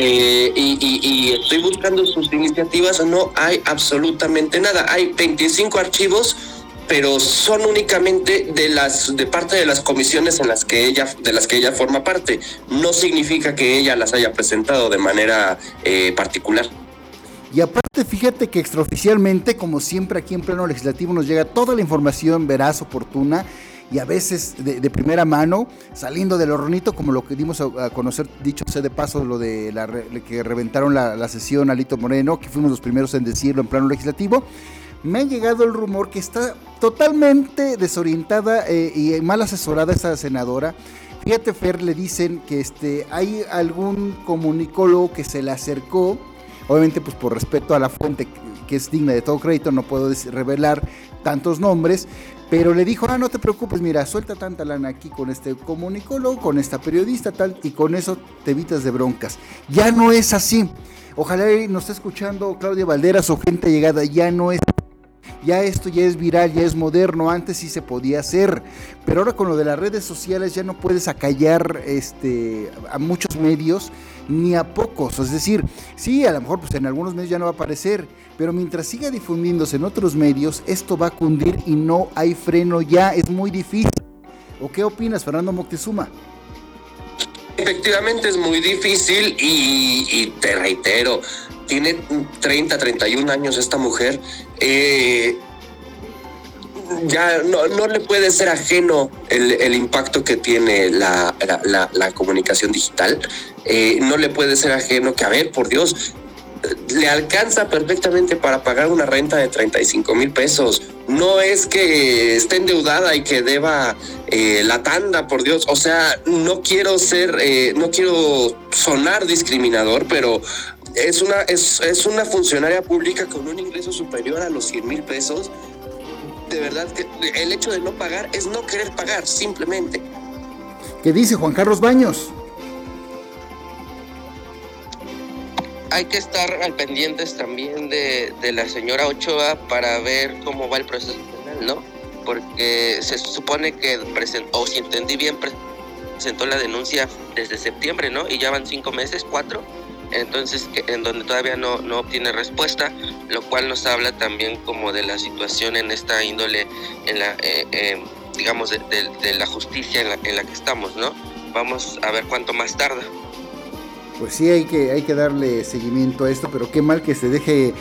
eh, y, estoy buscando sus iniciativas, no hay absolutamente nada. Hay 25 archivos, pero son únicamente de las de parte de las comisiones en las que ella de las que ella forma parte. No significa que ella las haya presentado de manera eh, particular. Y aparte, fíjate que extraoficialmente, como siempre aquí en pleno legislativo, nos llega toda la información veraz, oportuna y a veces de, primera mano, saliendo del hornito, como lo que dimos a, conocer, dicho sea de paso, lo de la que reventaron la, sesión Alito Moreno, que fuimos los primeros en decirlo en plano legislativo. Me ha llegado el rumor que está totalmente desorientada eh, y mal asesorada esa senadora. Fíjate, Fer, le dicen que este, hay algún comunicólogo que se le acercó, obviamente pues por respeto a la fuente que es digna de todo crédito, no puedo revelar tantos nombres, pero le dijo, ah, no te preocupes, mira, suelta tanta lana aquí con este comunicólogo, con esta periodista, tal, y con eso te evitas de broncas. Ya no es así. Ojalá nos esté escuchando Claudia Valderas o gente llegada, ya no es ya esto ya es viral, ya es moderno, antes sí se podía hacer, pero ahora con lo de las redes sociales ya no puedes acallar este, a muchos medios ni a pocos, es decir, sí, a lo mejor pues en algunos medios ya no va a aparecer, pero mientras siga difundiéndose en otros medios, esto va a cundir y no hay freno ya, es muy difícil. ¿O qué opinas, Fernando Moctezuma? Efectivamente es muy difícil y, te reitero, tiene 30, 31 años esta mujer. Eh, ya no, no, le puede ser ajeno el, impacto que tiene la, comunicación digital. Eh, no le puede ser ajeno que, a ver, por Dios, le alcanza perfectamente para pagar una renta de 35 mil pesos. No es que esté endeudada y que deba eh, la tanda, por Dios. O sea, no quiero ser, eh, no quiero sonar discriminador, pero es una, es, es una funcionaria pública con un ingreso superior a los 100 mil pesos. De verdad que el hecho de no pagar es no querer pagar, simplemente. ¿Qué dice Juan Carlos Baños? hay que estar al pendientes también de, la señora Ochoa para ver cómo va el proceso penal, ¿no? Porque se supone que presentó, o si entendí bien, presentó la denuncia desde septiembre, ¿no? Y ya van cinco meses, cuatro. Entonces, en donde todavía no, no obtiene respuesta, lo cual nos habla también como de la situación en esta índole, en la, eh, eh, digamos, de, la justicia en la, en la que estamos, ¿no? Vamos a ver cuánto más tarda pues sí hay que, hay que darle seguimiento a esto, pero qué mal que se deje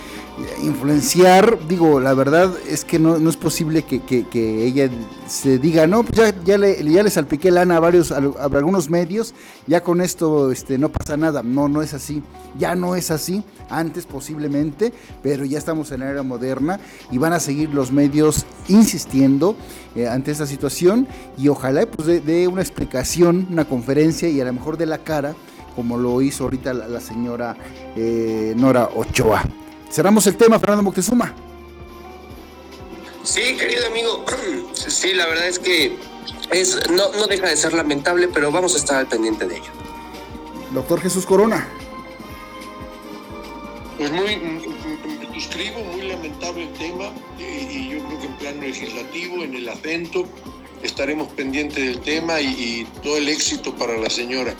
influenciar. Digo, la verdad es que no, no es posible que, que, ella se diga, no, pues ya, ya, le, ya le salpiqué lana a varios, a, algunos medios, ya con esto este, no pasa nada. No, no es así. Ya no es así. Antes posiblemente, pero ya estamos en la era moderna y van a seguir los medios insistiendo eh, ante esta situación y ojalá pues dé de una explicación, una conferencia y a lo mejor de la cara como lo hizo ahorita la, señora eh, Nora Ochoa. Cerramos el tema, Fernando Moctezuma. Sí, querido amigo, sí, la verdad es que es, no, no deja de ser lamentable, pero vamos a estar al pendiente de ello. Doctor Jesús Corona. Pues muy, suscribo, muy lamentable el tema, y, yo creo que en plano legislativo, en el acento, estaremos pendientes del tema y todo el éxito para la señora.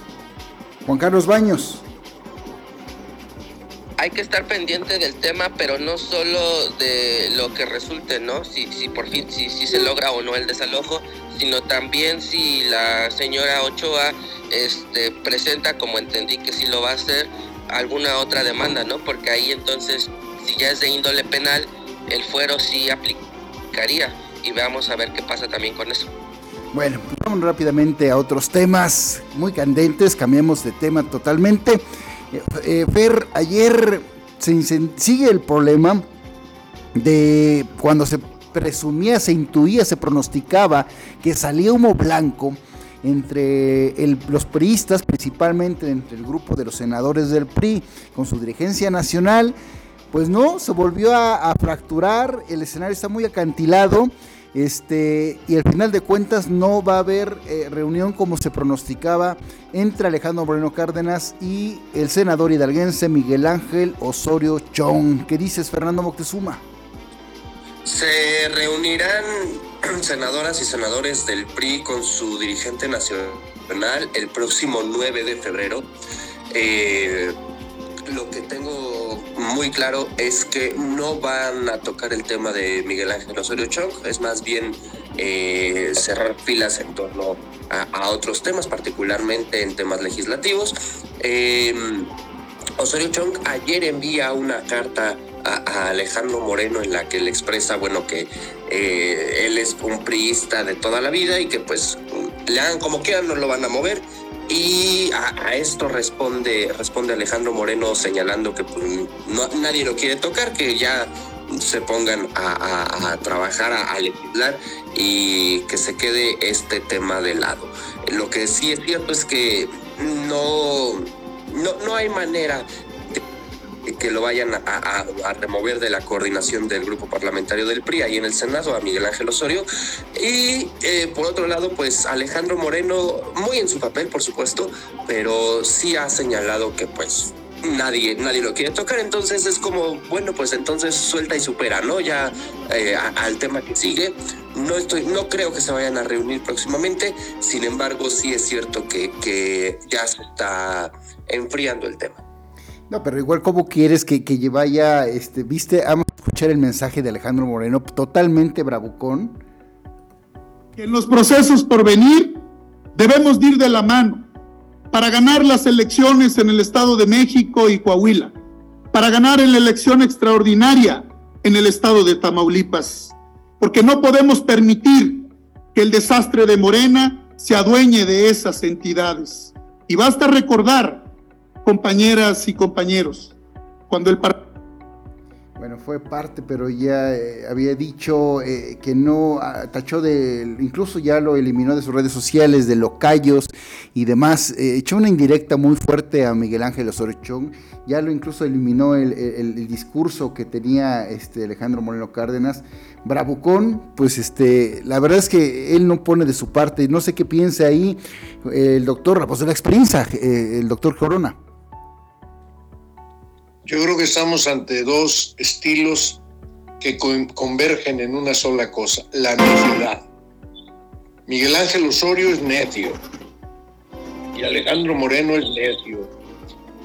Juan Carlos Baños. Hay que estar pendiente del tema, pero no solo de lo que resulte, ¿no? Si, si por fin, si, si se logra o no el desalojo, sino también si la señora Ochoa este, presenta, como entendí que sí lo va a hacer, alguna otra demanda, ¿no? Porque ahí entonces, si ya es de índole penal, el fuero sí aplicaría y veamos a ver qué pasa también con eso. Bueno, vamos rápidamente a otros temas muy candentes, cambiamos de tema totalmente. Eh, Fer, ayer se sigue el problema de cuando se presumía, se intuía, se pronosticaba que salía humo blanco entre los priistas, principalmente entre el grupo de los senadores del PRI con su dirigencia nacional, pues no, se volvió a fracturar, el escenario está muy acantilado este, y al final de cuentas no va a haber eh, reunión como se pronosticaba entre Alejandro Moreno Cárdenas y el senador hidalguense Miguel Ángel Osorio Chong. ¿Qué dices, Fernando Moctezuma? Se reunirán senadoras y senadores del PRI con su dirigente nacional el próximo 9 de febrero. Eh, lo que tengo muy claro es que no van a tocar el tema de Miguel Ángel Osorio Chong, es más bien eh, cerrar filas en torno a, otros temas, particularmente en temas legislativos. Em, Osorio Chong ayer envía una carta a, Alejandro Moreno en la que le expresa, bueno, que eh, él es un priista de toda la vida y que pues le hagan como quieran, no lo van a mover. Y a, esto responde, responde Alejandro Moreno señalando que pues, no, nadie lo quiere tocar, que ya se pongan a, trabajar, a, legislar y que se quede este tema de lado. Lo que sí es cierto es que no, no, no hay manera que lo vayan a, remover de la coordinación del grupo parlamentario del PRI ahí en el Senado, a Miguel Ángel Osorio. Y eh, por otro lado, pues Alejandro Moreno, muy en su papel, por supuesto, pero sí ha señalado que pues nadie, nadie lo quiere tocar, entonces es como, bueno, pues entonces suelta y supera, ¿no? Ya eh, al tema que sigue. No, estoy, no creo que se vayan a reunir próximamente, sin embargo, sí es cierto que, que ya se está enfriando el tema. No, pero igual, ¿cómo quieres que, que vaya, este, viste, a escuchar el mensaje de Alejandro Moreno, totalmente bravucón? En los procesos por venir debemos ir de la mano para ganar las elecciones en el Estado de México y Coahuila, para ganar en la elección extraordinaria en el Estado de Tamaulipas, porque no podemos permitir que el desastre de Morena se adueñe de esas entidades. Y basta recordar compañeras y compañeros, cuando el bueno, fue parte, pero ya eh, había dicho eh, que no, ah, tachó de, incluso ya lo eliminó de sus redes sociales, de locayos y demás. Eh, echó una indirecta muy fuerte a Miguel Ángel Osorio ya lo incluso eliminó el, discurso que tenía este Alejandro Moreno Cárdenas. Bravucón, pues este, la verdad es que él no pone de su parte, no sé qué piensa ahí el doctor, de la experiencia, el doctor Corona. Yo creo que estamos ante dos estilos que convergen en una sola cosa, la necedad. Miguel Ángel Osorio es necio y Alejandro Moreno es necio.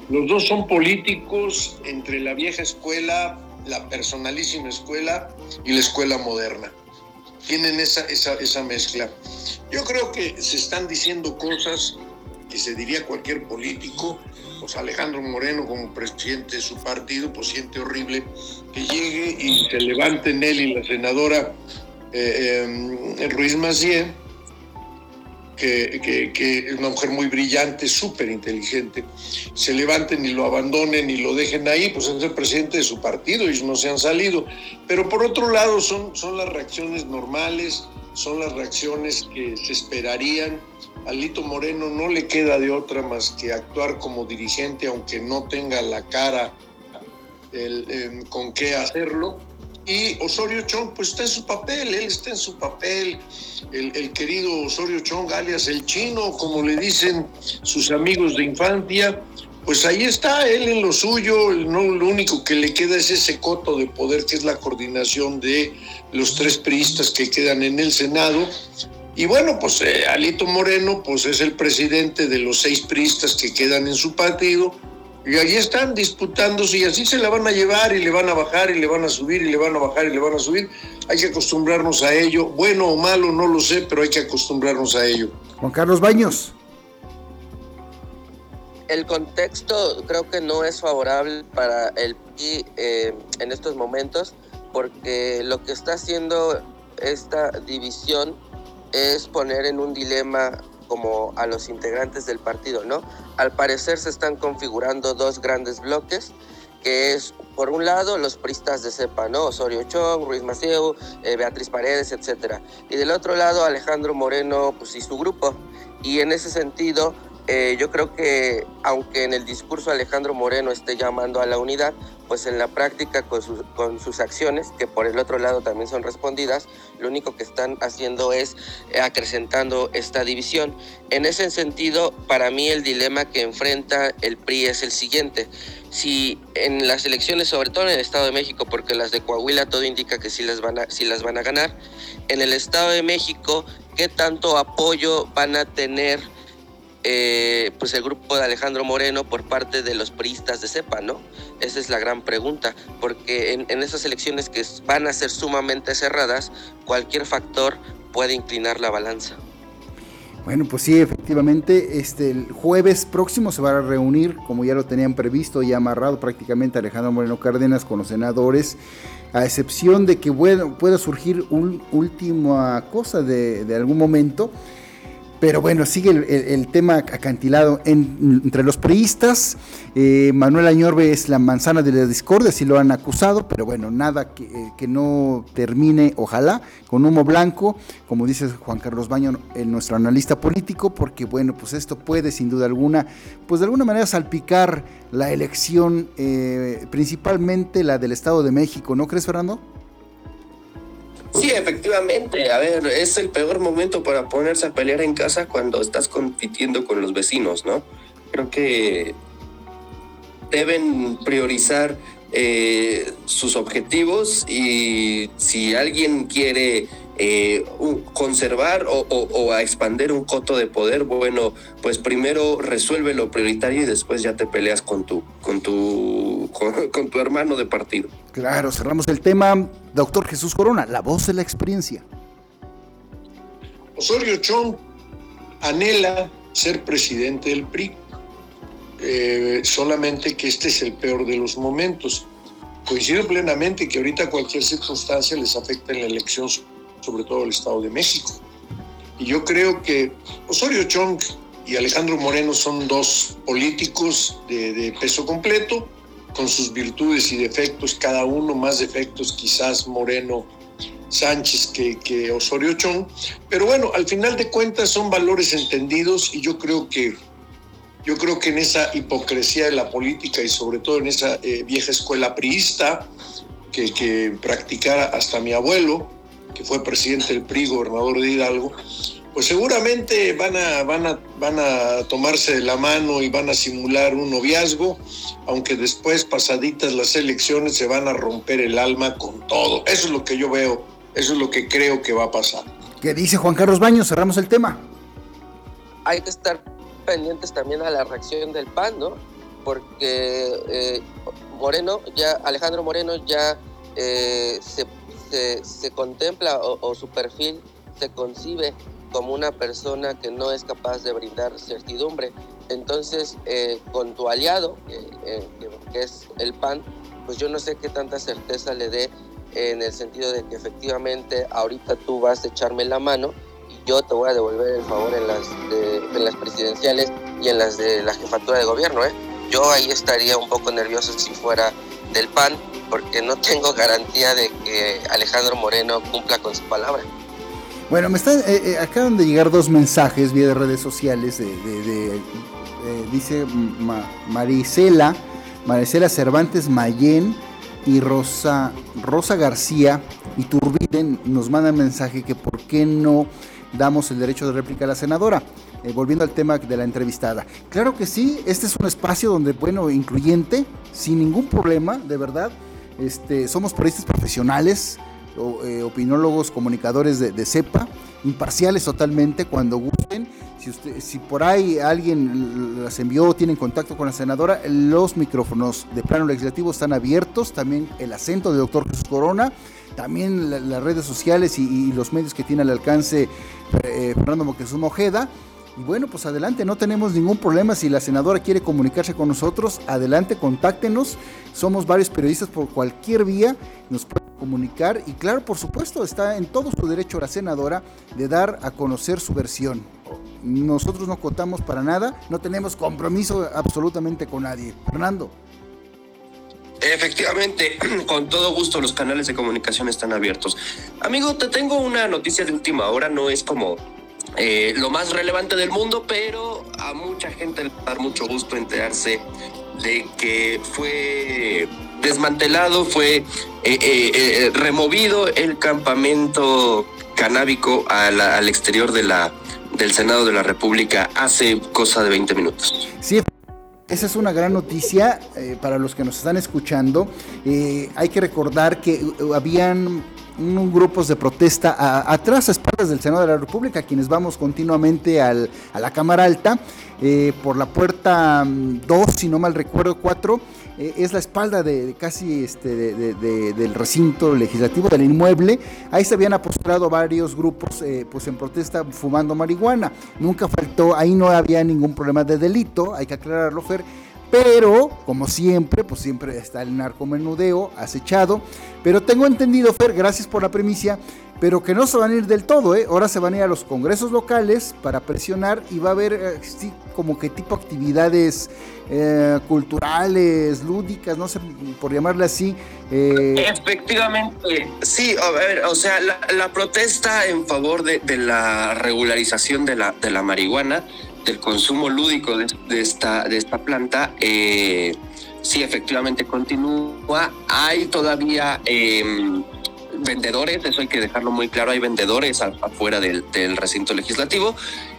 Los dos son políticos entre la vieja escuela, la personalísima escuela y la escuela moderna. Tienen esa, esa, esa mezcla. Yo creo que se están diciendo cosas que se diría cualquier político pues Alejandro Moreno como presidente de su partido, pues siente horrible que llegue y se levanten él y la senadora eh, eh, Ruiz Macié, que, es una mujer muy brillante, súper inteligente, se levanten y lo abandonen y lo dejen ahí, pues es el presidente de su partido, ellos no se han salido. Pero por otro lado son, son las reacciones normales, son las reacciones que se esperarían a Lito Moreno no le queda de otra más que actuar como dirigente, aunque no tenga la cara em, con qué hacerlo. Y Osorio Chong, pues está en su papel, él está en su papel, el, querido Osorio Chong, alias el chino, como le dicen sus amigos de infancia, pues ahí está él en lo suyo, no, lo único que le queda es ese coto de poder que es la coordinación de los tres priistas que quedan en el Senado y bueno, pues eh, Alito Moreno pues es el presidente de los seis priistas que quedan en su partido y ahí están disputándose y así se la van a llevar y le van a bajar y le van a subir y le van a bajar y le van a subir. Hay que acostumbrarnos a ello, bueno o malo no lo sé, pero hay que acostumbrarnos a ello. Juan Carlos Baños. El contexto creo que no es favorable para el PRI eh, en estos momentos porque lo que está haciendo esta división es poner en un dilema como a los integrantes del partido, ¿no? Al parecer se están configurando dos grandes bloques, que es, por un lado, los pristas de cepa, ¿no? Osorio Chong, Ruiz Maceo, eh, Beatriz Paredes, etc. Y del otro lado, Alejandro Moreno pues, y su grupo. Y en ese sentido, eh, yo creo que aunque en el discurso Alejandro Moreno esté llamando a la unidad, pues en la práctica con sus, acciones, que por el otro lado también son respondidas, lo único que están haciendo es acrecentando esta división. En ese sentido, para mí el dilema que enfrenta el PRI es el siguiente. Si en las elecciones, sobre todo en el Estado de México, porque las de Coahuila todo indica que sí las van a, sí las van a ganar, en el Estado de México, ¿qué tanto apoyo van a tener? Eh, pues el grupo de Alejandro Moreno por parte de los priistas de CEPA, ¿no? Esa es la gran pregunta, porque en, esas elecciones que van a ser sumamente cerradas, cualquier factor puede inclinar la balanza. Bueno, pues sí, efectivamente, este el jueves próximo se va a reunir, como ya lo tenían previsto y amarrado prácticamente Alejandro Moreno Cárdenas con los senadores a excepción de que pueda, surgir una última cosa de, de algún momento pero bueno, sigue el, tema acantilado entre los priistas. Eh, Manuel Añorbe es la manzana de la discordia, si lo han acusado, pero bueno, nada eh, que, no termine, ojalá, con humo blanco, como dice Juan Carlos Baño, nuestro analista político, porque bueno, pues esto puede sin duda alguna, pues de alguna manera salpicar la elección, eh, principalmente la del Estado de México, ¿no crees, Fernando? Sí, efectivamente. A ver, es el peor momento para ponerse a pelear en casa cuando estás compitiendo con los vecinos, ¿no? Creo que deben priorizar eh, sus objetivos y si alguien quiere eh, conservar o, o, a expandir un coto de poder, bueno, pues primero resuelve lo prioritario y después ya te peleas con tu, con tu, con, tu hermano de partido. Claro, cerramos el tema. Doctor Jesús Corona, la voz de la experiencia. Osorio Chong anhela ser presidente del PRI, eh, solamente que este es el peor de los momentos. Coincido plenamente que ahorita cualquier circunstancia les afecta en la elección sobre todo el Estado de México. Y yo creo que Osorio Chong y Alejandro Moreno son dos políticos de, peso completo, con sus virtudes y defectos, cada uno más defectos quizás Moreno Sánchez que, que Osorio Chong. Pero bueno, al final de cuentas son valores entendidos y yo creo que yo creo que en esa hipocresía de la política y sobre todo en esa eh, vieja escuela priista que, que practicara hasta mi abuelo, que fue presidente del PRI, gobernador de Hidalgo, pues seguramente van a, van, a, van a tomarse de la mano y van a simular un noviazgo, aunque después, pasaditas las elecciones, se van a romper el alma con todo. Eso es lo que yo veo, eso es lo que creo que va a pasar. ¿Qué dice Juan Carlos Baños? Cerramos el tema. Hay que estar pendientes también a la reacción del PAN, ¿no? Porque eh, Moreno, ya, Alejandro Moreno ya eh, se se, contempla o, su perfil se concibe como una persona que no es capaz de brindar certidumbre. Entonces, eh, con tu aliado, eh, que es el PAN, pues yo no sé qué tanta certeza le dé en el sentido de que efectivamente ahorita tú vas a echarme la mano y yo te voy a devolver el favor en las, en las presidenciales y en las de la jefatura de gobierno. ¿eh? Yo ahí estaría un poco nervioso si fuera del PAN, porque no tengo garantía de que Alejandro Moreno cumpla con su palabra. Bueno, me están, eh, eh, acaban de llegar dos mensajes vía de redes sociales de, eh, dice Marisela, Marisela Cervantes Mayén y Rosa, Rosa García y Turbiden nos mandan mensaje que por qué no damos el derecho de réplica a la senadora. Volviendo al tema de la entrevistada. Claro que sí, este es un espacio donde, bueno, incluyente, sin ningún problema, de verdad. Este, somos periodistas profesionales, eh, opinólogos, comunicadores de, CEPA, imparciales totalmente cuando gusten. Si, usted, si por ahí alguien las envió tienen contacto con la senadora, los micrófonos de plano legislativo están abiertos, también el acento de doctor Jesús Corona, también las redes sociales y, los medios que tiene al alcance eh, Fernando Moctezuma Ojeda. Y bueno, pues adelante, no tenemos ningún problema. Si la senadora quiere comunicarse con nosotros, adelante, contáctenos. Somos varios periodistas por cualquier vía, nos pueden comunicar. Y claro, por supuesto, está en todo su derecho la senadora de dar a conocer su versión. Nosotros no contamos para nada, no tenemos compromiso absolutamente con nadie. Fernando. Efectivamente, con todo gusto los canales de comunicación están abiertos. Amigo, te tengo una noticia de última hora, no es como eh, lo más relevante del mundo, pero a mucha gente le va a dar mucho gusto enterarse de que fue desmantelado, fue eh, eh, removido el campamento canábico al exterior de la, del Senado de la República hace cosa de 20 minutos. Sí, esa es una gran noticia para los que nos están escuchando. hay que recordar que habían un grupos de protesta atrás, a espaldas del Senado de la República, quienes vamos continuamente al, a la Cámara Alta, eh, por la puerta 2, mm, si no mal recuerdo, 4, eh, es la espalda de, casi este, del recinto legislativo, del inmueble. Ahí se habían apostado varios grupos eh, pues en protesta fumando marihuana. Nunca faltó, ahí no había ningún problema de delito, hay que aclararlo, Fer pero como siempre, pues siempre está el narcomenudeo acechado. Pero tengo entendido, Fer, gracias por la premisa, pero que no se van a ir del todo, ¿eh? Ahora se van a ir a los congresos locales para presionar y va a haber eh, como que tipo actividades eh, culturales, lúdicas, no sé por llamarle así. Eh. Efectivamente, sí, a ver, o sea, la, protesta en favor de, la regularización de la, de la marihuana, del consumo lúdico de, esta, de esta planta, sí, efectivamente continúa. Hay todavía em, vendedores, eso hay que dejarlo muy claro, hay vendedores afuera del recinto legislativo.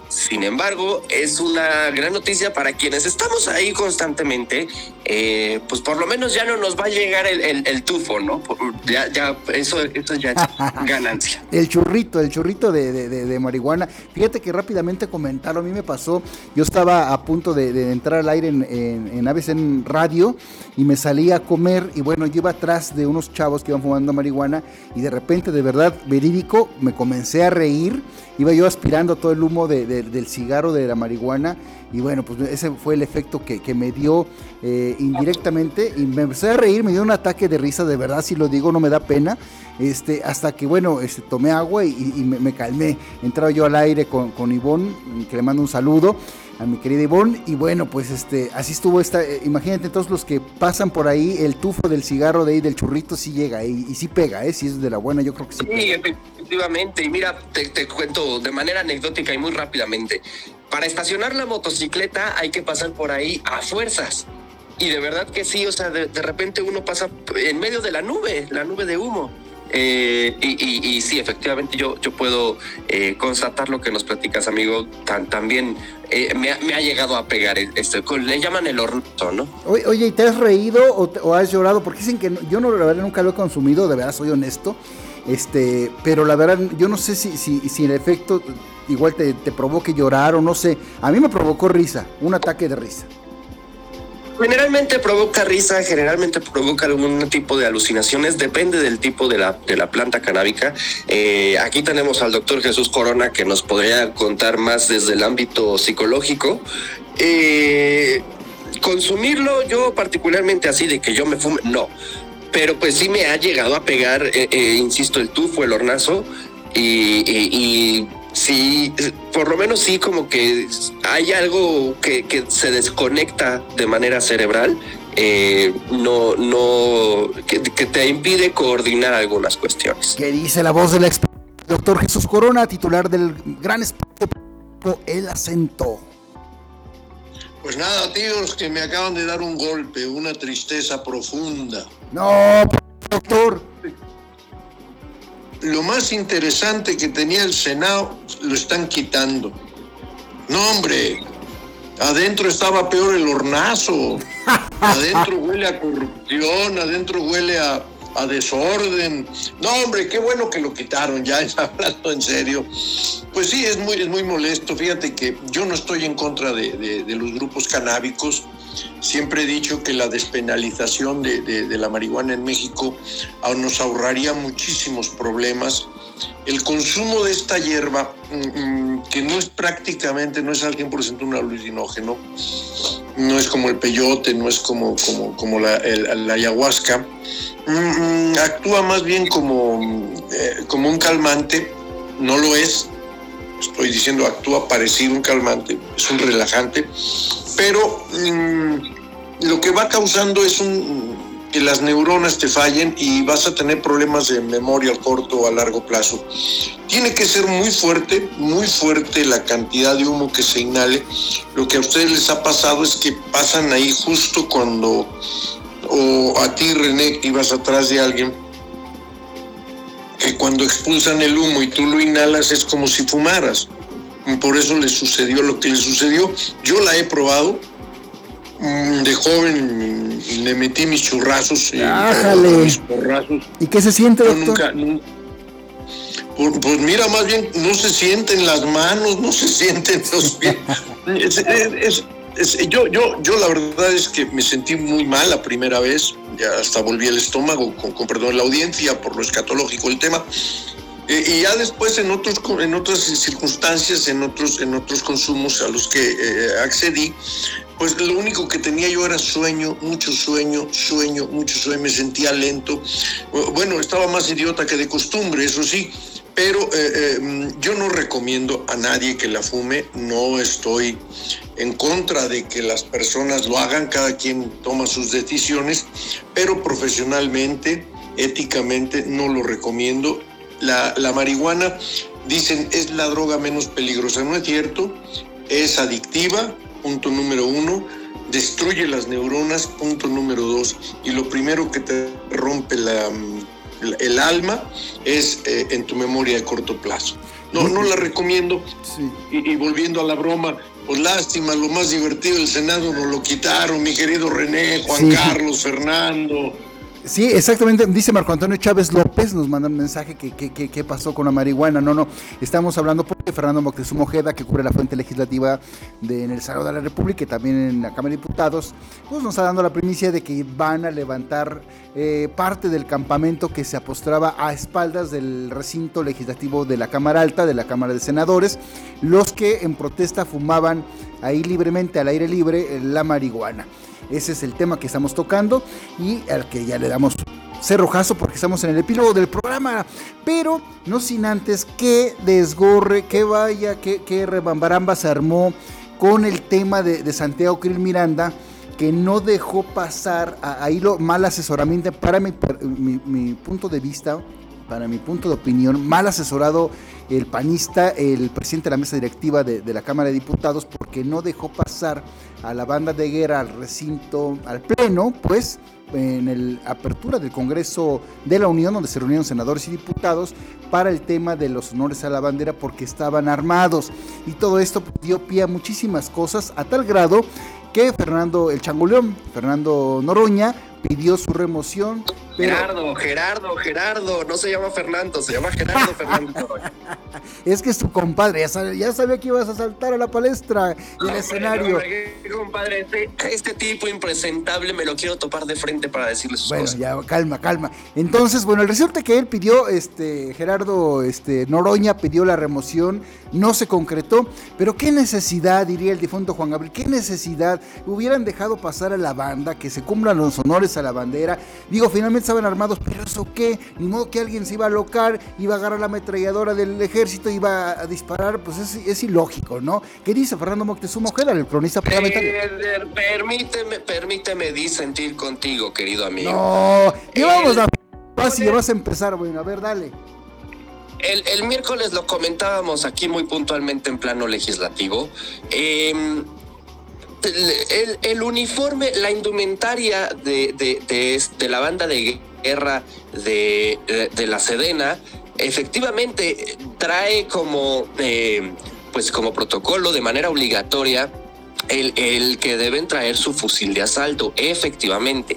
Sin embargo, es una gran noticia para quienes estamos ahí constantemente. Eh, pues por lo menos ya no nos va a llegar el, tufo, ¿no? Ya, ya, eso, eso ya es ganancia. el churrito, el churrito de, de, marihuana. Fíjate que rápidamente comentaron, a mí me pasó, yo estaba a punto de, entrar al aire en, en, en Aves en Radio y me salí a comer y bueno, yo iba atrás de unos chavos que iban fumando marihuana y de repente, de verdad, verídico, me comencé a reír iba yo aspirando todo el humo del cigarro de la marihuana y bueno, pues ese fue el efecto que, me dio eh, indirectamente y me empecé a reír, me dio un ataque de risa, de verdad, si lo digo, no me da pena, este, hasta que bueno, este, tomé agua y, me, calmé. Entraba yo al aire con, con Ivonne, que le mando un saludo a mi querida Ivonne. Y bueno, pues este, así estuvo esta. Eh, imagínate todos los que pasan por ahí, el tufo del cigarro de ahí, del churrito, sí llega y, y sí pega, ¿eh? Si es de la buena, yo creo que sí. Sí, efectivamente. Y mira, te, te, cuento de manera anecdótica y muy rápidamente. Para estacionar la motocicleta hay que pasar por ahí a fuerzas. Y de verdad que sí, o sea, de, de repente uno pasa en medio de la nube, la nube de humo. Eh, y, sí, efectivamente yo, yo puedo eh, constatar lo que nos platicas, amigo. también eh, me, ha llegado a pegar este, le llaman el hornito, ¿no? Oye, ¿y te has reído o, has llorado? Porque dicen que yo no, la verdad nunca lo he consumido, de verdad soy honesto. Este, pero la verdad, yo no sé si, si, si en efecto igual te, te provoque llorar o no sé. A mí me provocó risa, un ataque de risa. Generalmente provoca risa, generalmente provoca algún tipo de alucinaciones, depende del tipo de la, de la planta canábica. Eh, aquí tenemos al doctor Jesús Corona que nos podría contar más desde el ámbito psicológico. Eh, consumirlo yo particularmente así de que yo me fume, no. Pero pues sí me ha llegado a pegar, eh, insisto, el tufo, el hornazo y sí, por lo menos sí como que hay algo que, se desconecta de manera cerebral, eh, no, no, que, te impide coordinar algunas cuestiones. ¿Qué dice la voz del doctor Jesús Corona, titular del gran espacio El Acento? Pues nada, tíos, que me acaban de dar un golpe, una tristeza profunda. No, doctor lo más interesante que tenía el Senado lo están quitando. No, hombre, adentro estaba peor el hornazo. Adentro huele a corrupción, adentro huele a, desorden. No, hombre, qué bueno que lo quitaron, ya hablando en serio. Pues sí, es muy, es muy molesto. Fíjate que yo no estoy en contra de los grupos canábicos. Siempre he dicho que la despenalización de, la marihuana en México nos ahorraría muchísimos problemas. El consumo de esta hierba, mm, mm, que no es prácticamente, no es al 100% un alucinógeno, no es como el peyote, no es como, la, ayahuasca, mm, actúa más bien eh, como un calmante, no lo es, estoy diciendo actúa parecido un calmante, es un relajante, pero mm, lo que va causando es que las neuronas te fallen y vas a tener problemas de memoria a corto o a largo plazo. Tiene que ser muy fuerte, muy fuerte la cantidad de humo que se inhale. Lo que a ustedes les ha pasado es que pasan ahí justo cuando, o a ti René, ibas atrás de alguien, que cuando expulsan el humo y tú lo inhalas es como si fumaras por eso le sucedió lo que le sucedió. Yo la he probado. Mm, de joven le metí mis churrazos, mis porrazos. ¿Y qué se siente, doctor? Nunca, pues, mira, más bien no se sienten las manos, no se sienten los pies. yo, yo, yo la verdad es que me sentí muy mal la primera vez, ya hasta volví el estómago, con, con perdón la audiencia por lo escatológico el tema. Eh, y ya después en otros en otras circunstancias, en otros en otros consumos a los que eh, accedí, pues lo único que tenía yo era sueño, mucho sueño, sueño, mucho sueño, me sentía lento. Bueno, estaba más idiota que de costumbre, eso sí, pero eh, eh, yo no recomiendo a nadie que la fume, no estoy en contra de que las personas lo hagan, cada quien toma sus decisiones, pero profesionalmente, éticamente, no lo recomiendo. La, la marihuana, dicen, es la droga menos peligrosa, no es cierto, es adictiva, punto número uno, destruye las neuronas, punto número dos, y lo primero que te rompe la, el alma es eh, en tu memoria de corto plazo. No, no la recomiendo. Y, y, volviendo a la broma, pues lástima, lo más divertido del Senado nos lo quitaron, mi querido René, Juan Carlos, Fernando. Sí, exactamente. Dice Marco Antonio Chávez López, nos manda un mensaje que qué pasó con la marihuana. No, no, estamos hablando porque Fernando Moctezuma Ojeda, que cubre la fuente legislativa de, en el Senado de la República y también en la Cámara de Diputados, pues nos está dando la primicia de que van a levantar eh, parte del campamento que se apostraba a espaldas del recinto legislativo de la Cámara Alta, de la Cámara de Senadores, los que en protesta fumaban ahí libremente, al aire libre, la marihuana. Ese es el tema que estamos tocando y al que ya le damos cerrojazo porque estamos en el epílogo del programa. Pero no sin antes que desgorre, que vaya, que, que rebambaramba se armó con el tema de, Santiago Krill Miranda que no dejó pasar ahí lo mal asesoramiento para mi, punto de vista, para mi punto de opinión, mal asesorado el panista, el presidente de la mesa directiva de, de la Cámara de Diputados, porque no dejó pasar a la banda de guerra al recinto, al pleno, pues en la apertura del Congreso de la Unión, donde se reunieron senadores y diputados para el tema de los honores a la bandera porque estaban armados. Y todo esto dio pie a muchísimas cosas, a tal grado que Fernando el Changuleón, Fernando Noroña, pidió su remoción. Gerardo, Gerardo, Gerardo, no se llama Fernando, se llama Gerardo Fernando. es que es tu compadre, ya sabía, que ibas a saltar a la palestra y al escenario. compadre, este, este, tipo impresentable me lo quiero topar de frente para decirle sus bueno, ya, calma, calma. Entonces, bueno, el resulta que él pidió, este, Gerardo este, Noroña pidió la remoción, no se concretó, pero qué necesidad, diría el difunto Juan Gabriel, qué necesidad, hubieran dejado pasar a la banda, que se cumplan los honores a la bandera. Digo, finalmente estaban armados, pero eso qué, ni modo que alguien se iba a alocar, iba a agarrar la ametralladora del ejército, iba a disparar, pues es, ilógico, ¿no? ¿Qué dice Fernando Moctezuma Ojeda, el cronista parlamentario? Eh, permíteme, permíteme disentir contigo, querido amigo. No, ¿qué vamos a vas a empezar, bueno, a ver, dale. El, el, miércoles lo comentábamos aquí muy puntualmente en plano legislativo. Eh, el, uniforme, la indumentaria de, de, la banda de guerra de, la Sedena, efectivamente trae como, eh, pues como protocolo de manera obligatoria el, el que deben traer su fusil de asalto, efectivamente.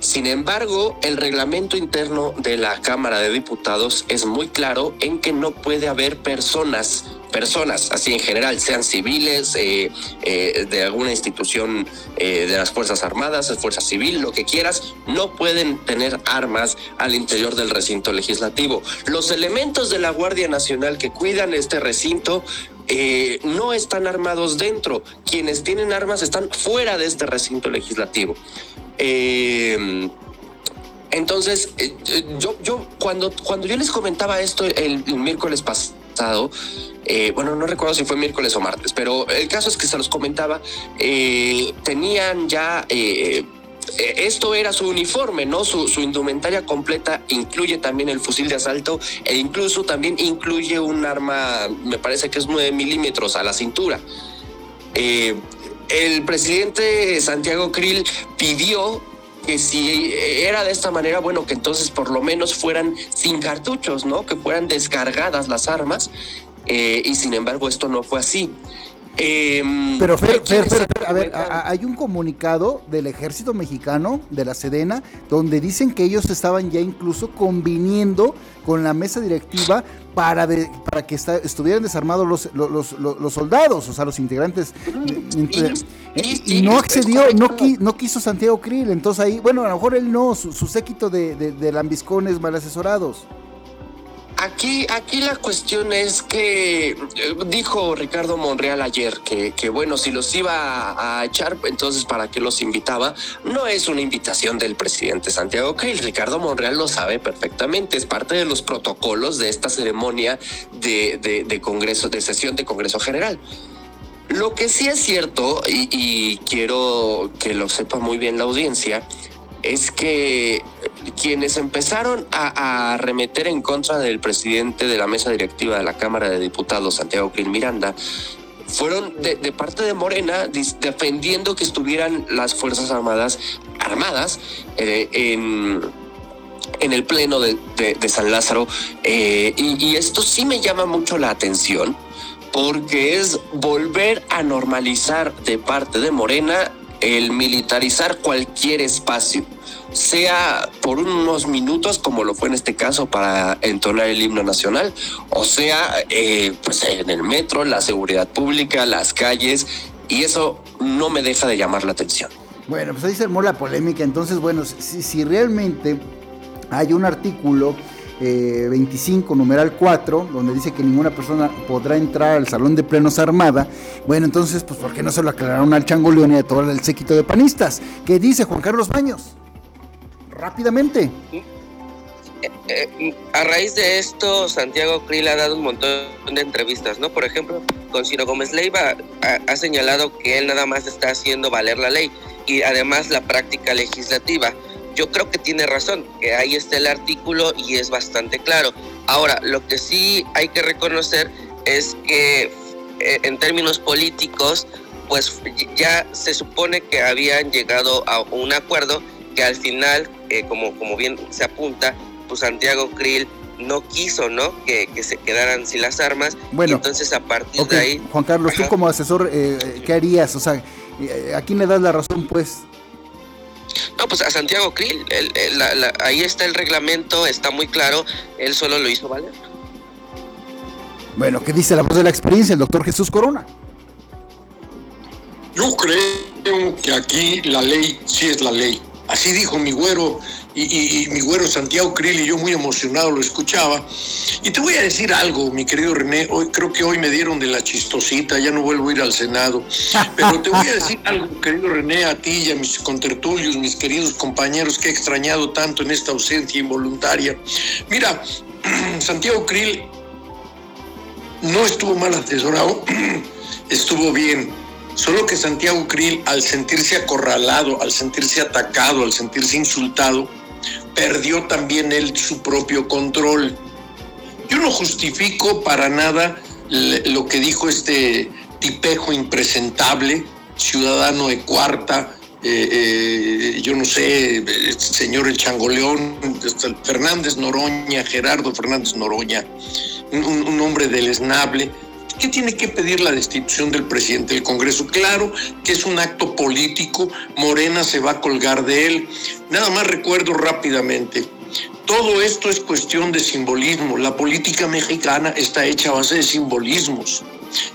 Sin embargo, el reglamento interno de la Cámara de Diputados es muy claro en que no puede haber personas, personas así en general, sean civiles, eh, eh, de alguna institución eh, de las Fuerzas Armadas, Fuerza Civil, lo que quieras, no pueden tener armas al interior del recinto legislativo. Los elementos de la Guardia Nacional que cuidan este recinto no están armados dentro. Quienes tienen armas están fuera de este recinto legislativo. Eh, entonces, eh, yo, yo cuando, cuando yo les comentaba esto el, miércoles pasado, eh, bueno, no recuerdo si fue miércoles o martes, pero el caso es que se los comentaba, tenían ya, esto era su uniforme, ¿no? Su, su, indumentaria completa incluye también el fusil de asalto e incluso también incluye un arma, me parece que es 9 milímetros a la cintura el presidente Santiago Krill pidió que si era de esta manera, bueno, que entonces por lo menos fueran sin cartuchos, ¿no? Que fueran descargadas las armas. Eh, y sin embargo, esto no fue así. Em, Pero Fer, Fer, Fer, a ver, hay un comunicado del ejército mexicano, de la Sedena, donde dicen que ellos estaban ya incluso conviniendo con la mesa directiva para, para que estuvieran desarmados los, los, los, soldados, o sea, los integrantes. y, no accedió, no, no quiso Santiago Krill, entonces ahí, bueno, a lo mejor él no, su, séquito de, de, de lambiscones mal asesorados. Aquí, aquí la cuestión es que eh, dijo Ricardo Monreal ayer que, que bueno, si los iba a, echar, entonces ¿para qué los invitaba? No es una invitación del presidente Santiago Krill. Ricardo Monreal lo sabe perfectamente. Es parte de los protocolos de esta ceremonia de, de, Congreso, de sesión de Congreso General. Lo que sí es cierto, y, quiero que lo sepa muy bien la audiencia, es que quienes empezaron a, arremeter en contra del presidente de la mesa directiva de la Cámara de Diputados, Santiago Krill Miranda, fueron de, parte de Morena defendiendo que estuvieran las Fuerzas Armadas armadas eh, en, en el Pleno de, San Lázaro. Eh, y esto sí me llama mucho la atención porque es volver a normalizar de parte de Morena el militarizar cualquier espacio, sea por unos minutos, como lo fue en este caso para entonar el himno nacional, o sea, eh, pues en el metro, la seguridad pública, las calles, y eso no me deja de llamar la atención. Bueno, pues ahí se armó la polémica, entonces, bueno, si, realmente hay un artículo 25, eh, numeral 4, donde dice que ninguna persona podrá entrar al salón de plenos armada. Bueno, entonces, pues, ¿por qué no se lo aclararon al Changoleón y a todo el séquito de panistas? ¿Qué dice Juan Carlos Baños? Rápidamente. Eh, eh, a raíz de esto, Santiago Krill ha dado un montón de entrevistas, ¿no? Por ejemplo, con Ciro Gómez Leiva ha, señalado que él nada más está haciendo valer la ley y además la práctica legislativa yo creo que tiene razón, que ahí está el artículo y es bastante claro. Ahora, lo que sí hay que reconocer es que eh, en términos políticos, pues ya se supone que habían llegado a un acuerdo que al final, eh, como, como bien se apunta, pues Santiago Krill no quiso, ¿no? Que, se quedaran sin las armas. Bueno, entonces a partir de ahí. Juan Carlos, tú como asesor, eh, ¿qué harías? O sea, ¿a quién le das la razón, pues? No, pues a Santiago Krill, ahí está el reglamento, está muy claro, él solo lo hizo valer. Bueno, ¿qué dice la voz de la experiencia, el doctor Jesús Corona? Yo creo que aquí la ley sí es la ley. Así dijo mi güero y, mi güero Santiago Krill y yo muy emocionado lo escuchaba. Y te voy a decir algo, mi querido René, hoy creo que hoy me dieron de la chistosita, ya no vuelvo a ir al Senado, pero te voy a decir algo, querido René, a ti y a mis contertulios, mis queridos compañeros que he extrañado tanto en esta ausencia involuntaria. Mira, Santiago Krill no estuvo mal asesorado, estuvo bien Solo que Santiago Krill, al sentirse acorralado, al sentirse atacado, al sentirse insultado, perdió también él su propio control. Yo no justifico para nada lo que dijo este tipejo impresentable, ciudadano de cuarta, eh, eh, yo no sé, señor el Changoleón, Fernández Noroña, Gerardo Fernández Noroña, un, un hombre deleznable ¿Qué tiene que pedir la destitución del presidente del Congreso? Claro que es un acto político, Morena se va a colgar de él. Nada más recuerdo rápidamente, todo esto es cuestión de simbolismo. La política mexicana está hecha a base de simbolismos.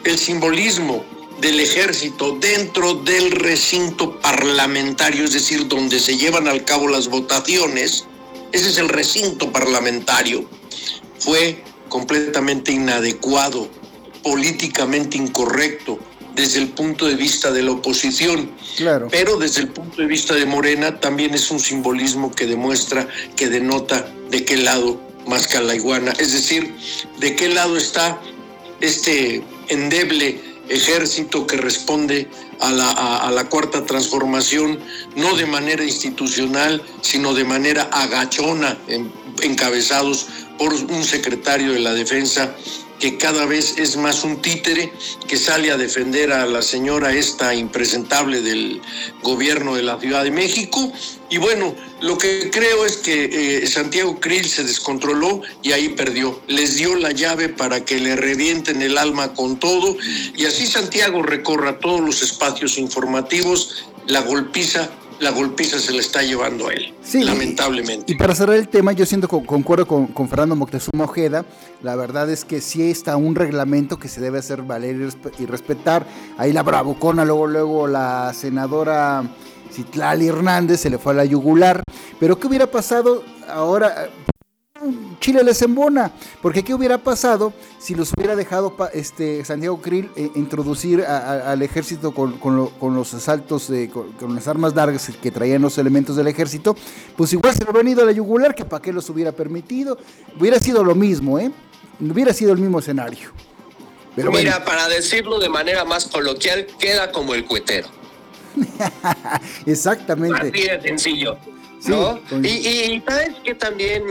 El simbolismo del ejército dentro del recinto parlamentario, es decir, donde se llevan al cabo las votaciones, ese es el recinto parlamentario, fue completamente inadecuado políticamente incorrecto desde el punto de vista de la oposición. Claro. Pero desde el punto de vista de Morena también es un simbolismo que demuestra, que denota de qué lado masca la iguana. Es decir, de qué lado está este endeble ejército que responde a la, a la, cuarta transformación, no de manera institucional, sino de manera agachona, encabezados por un secretario de la defensa que cada vez es más un títere que sale a defender a la señora esta impresentable del gobierno de la Ciudad de México. Y bueno, lo que creo es que eh, Santiago Krill se descontroló y ahí perdió. Les dio la llave para que le revienten el alma con todo y así Santiago recorra todos los espacios informativos, la golpiza la golpiza se le está llevando a él, lamentablemente. Y para cerrar el tema, yo siento que concuerdo con, Fernando Moctezuma Ojeda, la verdad es que sí está un reglamento que se debe hacer valer y respetar. Ahí la bravucona, luego, luego la senadora Citlali Hernández se le fue a la yugular. Pero ¿qué hubiera pasado ahora? Chile les embona, porque ¿qué hubiera pasado si los hubiera dejado este, Santiago Krill eh, introducir al ejército con, los asaltos, con, las armas largas que traían los elementos del ejército? Pues igual se lo hubieran ido a la yugular, que para qué los hubiera permitido. Hubiera sido lo mismo, ¿eh? Hubiera sido el mismo escenario. Pero Mira, para decirlo de manera más coloquial, queda como el cuetero. Exactamente. Así de sencillo. ¿no? y, y sabes que también,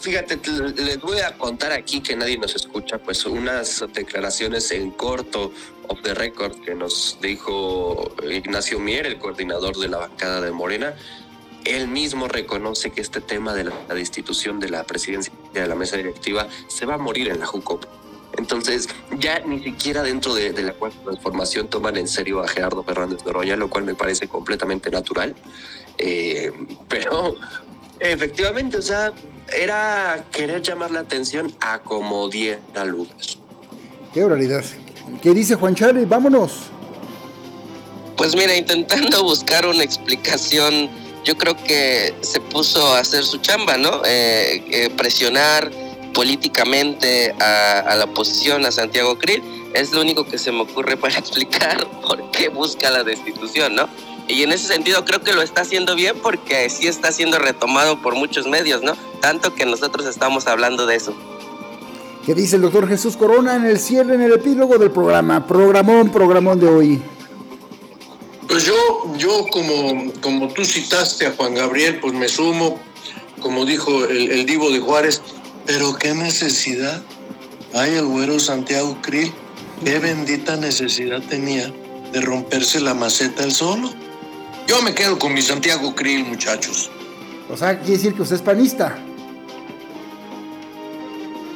fíjate, les voy a contar aquí que nadie nos escucha, pues unas declaraciones en corto, of the record, que nos dijo Ignacio Mier, el coordinador de la bancada de Morena. Él mismo reconoce que este tema de la destitución de la presidencia de la mesa directiva se va a morir en la JUCOP. Entonces, ya ni siquiera dentro de, la cuarta transformación toman en serio a Gerardo Fernández Noroña, lo cual me parece completamente natural. Eh, pero efectivamente, o sea, era querer llamar la atención a como diera luces. Qué realidad. ¿Qué dice Juan Charlie? Vámonos. Pues mira, intentando buscar una explicación, yo creo que se puso a hacer su chamba, ¿no? Eh, eh, presionar políticamente a, la oposición, a Santiago Krill, es lo único que se me ocurre para explicar por qué busca la destitución, ¿no? Y en ese sentido creo que lo está haciendo bien porque sí está siendo retomado por muchos medios, ¿no? Tanto que nosotros estamos hablando de eso. ¿Qué dice el doctor Jesús Corona en el cierre, en el epílogo del programa? Programón, programón de hoy. Pues yo, yo como, como tú citaste a Juan Gabriel, pues me sumo, como dijo el, el divo de Juárez, pero qué necesidad. Ay, el güero Santiago Krill, qué bendita necesidad tenía de romperse la maceta el solo. Yo me quedo con mi Santiago Krill, muchachos. O sea, quiere decir que usted es panista.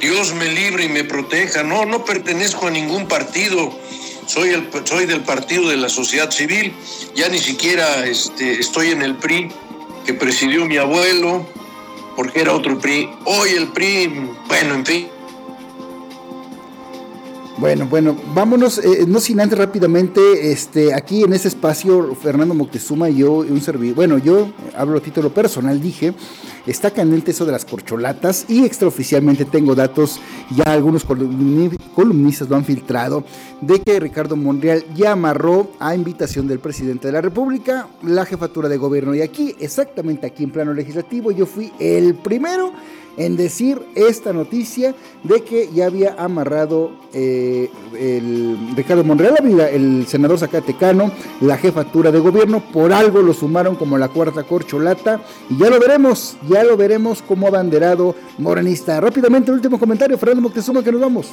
Dios me libre y me proteja. No, no pertenezco a ningún partido. Soy, el, soy del partido de la sociedad civil. Ya ni siquiera este, estoy en el PRI que presidió mi abuelo porque era otro PRI. Hoy el PRI, bueno, en fin. Bueno, bueno, vámonos, eh, no sin antes rápidamente, este, aquí en este espacio, Fernando Moctezuma y yo, un servidor, bueno, yo hablo a título personal, dije, está candente eso de las corcholatas y extraoficialmente tengo datos, ya algunos columnistas lo han filtrado, de que Ricardo Monreal ya amarró a invitación del presidente de la República la jefatura de gobierno y aquí, exactamente aquí en plano legislativo, yo fui el primero en decir esta noticia de que ya había amarrado eh, el Ricardo Monreal, el senador Zacatecano, la jefatura de gobierno, por algo lo sumaron como la cuarta corcholata y ya lo veremos, ya lo veremos como abanderado morenista. Rápidamente, el último comentario, Fernando Moctezuma, que nos vamos.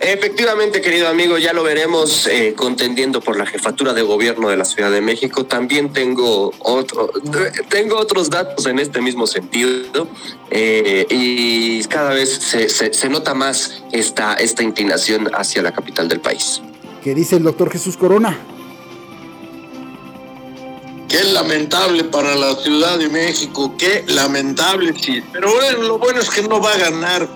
Efectivamente, querido amigo, ya lo veremos eh, contendiendo por la jefatura de gobierno de la Ciudad de México. También tengo otro, tengo otros datos en este mismo sentido eh, y cada vez se, se, nota más esta, esta inclinación hacia la capital del país. ¿Qué dice el doctor Jesús Corona? Qué lamentable para la Ciudad de México, qué lamentable, sí. Pero bueno, lo bueno es que no va a ganar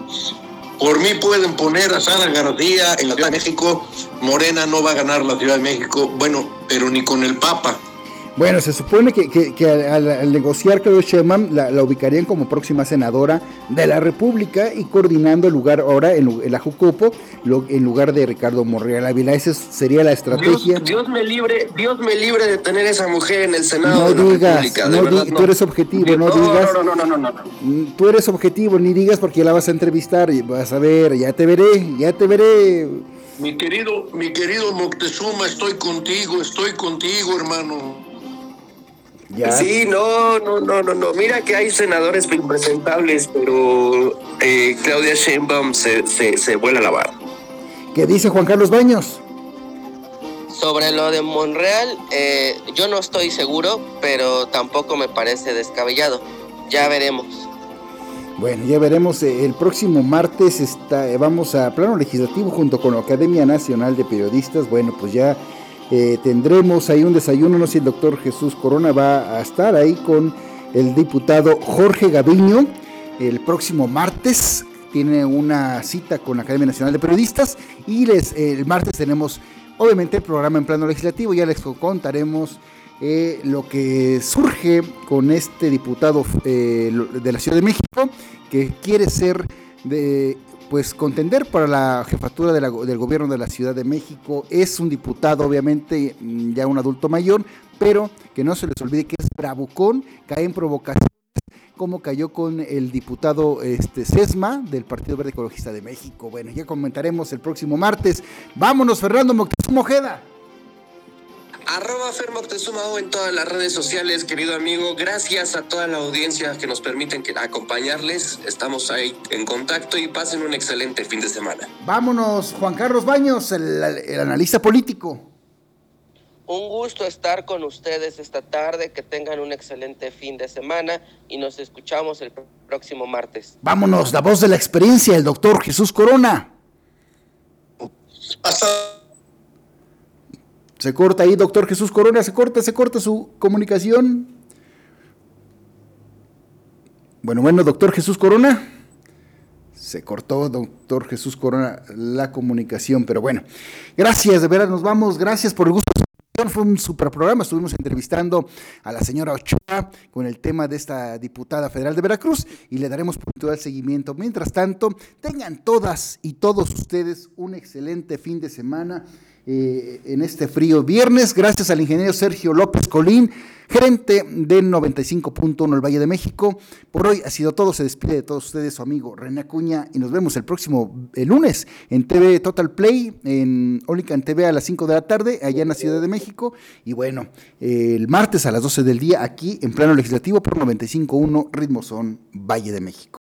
por mí pueden poner a Sara García en la Ciudad de México. Morena no va a ganar la Ciudad de México, bueno, pero ni con el Papa. Bueno, se supone que, al, negociar Claudio Sheinbaum la, ubicarían como próxima senadora de la República y coordinando el lugar ahora en, la Jucopo en lugar de Ricardo Monreal Ávila. Esa sería la estrategia. Dios, me libre, Dios me libre de tener esa mujer en el Senado no de la digas, no, tú eres objetivo, no, digas. No, no, no, no, mm, Tú eres objetivo, ni digas porque la vas a entrevistar y vas a ver, ya te veré, ya te veré. Mi querido, mi querido Moctezuma, estoy contigo, estoy contigo, hermano. Sí, no, no, no, no, no. Mira que hay senadores impresentables, pero eh, Claudia Sheinbaum se, se, vuela la barra. ¿Qué dice Juan Carlos Baños? Sobre lo de Monreal, eh, yo no estoy seguro, pero tampoco me parece descabellado. Ya veremos. Bueno, ya veremos. Eh, el próximo martes está, vamos a plano legislativo junto con la Academia Nacional de Periodistas. Bueno, pues ya eh, tendremos ahí un desayuno, no sé si el doctor Jesús Corona va a estar ahí con el diputado Jorge Gaviño el próximo martes. Tiene una cita con la Academia Nacional de Periodistas y les, el martes tenemos obviamente el programa en plano legislativo. Ya les contaremos eh, lo que surge con este diputado eh, de la Ciudad de México que quiere ser de pues contender para la jefatura del gobierno de la Ciudad de México. Es un diputado, obviamente, mm, ya un adulto mayor, pero que no se les olvide que es bravucón, cae en provocaciones, como cayó con el diputado este, Sesma del Partido Verde Ecologista de México. Bueno, ya comentaremos el próximo martes. Vámonos, Fernando Moctezuma Ojeda. Arroba Fer Moctezuma en todas las redes sociales, querido amigo. Gracias a toda la audiencia que nos permiten acompañarles. Estamos ahí en contacto y pasen un excelente fin de semana. Vámonos, Juan Carlos Baños, el, analista político. Un gusto estar con ustedes esta tarde, que tengan un excelente fin de semana y nos escuchamos el próximo martes. Vámonos, la voz de la experiencia, el doctor Jesús Corona. Hasta se corta ahí, doctor Jesús Corona, se corta, se corta su comunicación. Bueno, bueno, doctor Jesús Corona. Se cortó, doctor Jesús Corona, la comunicación, pero bueno. Gracias, de verdad, nos vamos. Gracias por el gusto. Fue un super programa. Estuvimos entrevistando a la señora Ochoa con el tema de esta diputada federal de Veracruz y le daremos puntual seguimiento. Mientras tanto, tengan todas y todos ustedes un excelente fin de semana. Eh, en este frío viernes, gracias al ingeniero Sergio López Colín, gerente de 95.1 el Valle de México. Por hoy ha sido todo, se despide de todos ustedes su amigo René Acuña y nos vemos el próximo lunes en TV Total Play, en en TV a las 5 de la tarde, allá en la Ciudad de México. Y bueno, el martes a las 12 del día aquí en plano legislativo por 95.1 Ritmo Son Valle de México.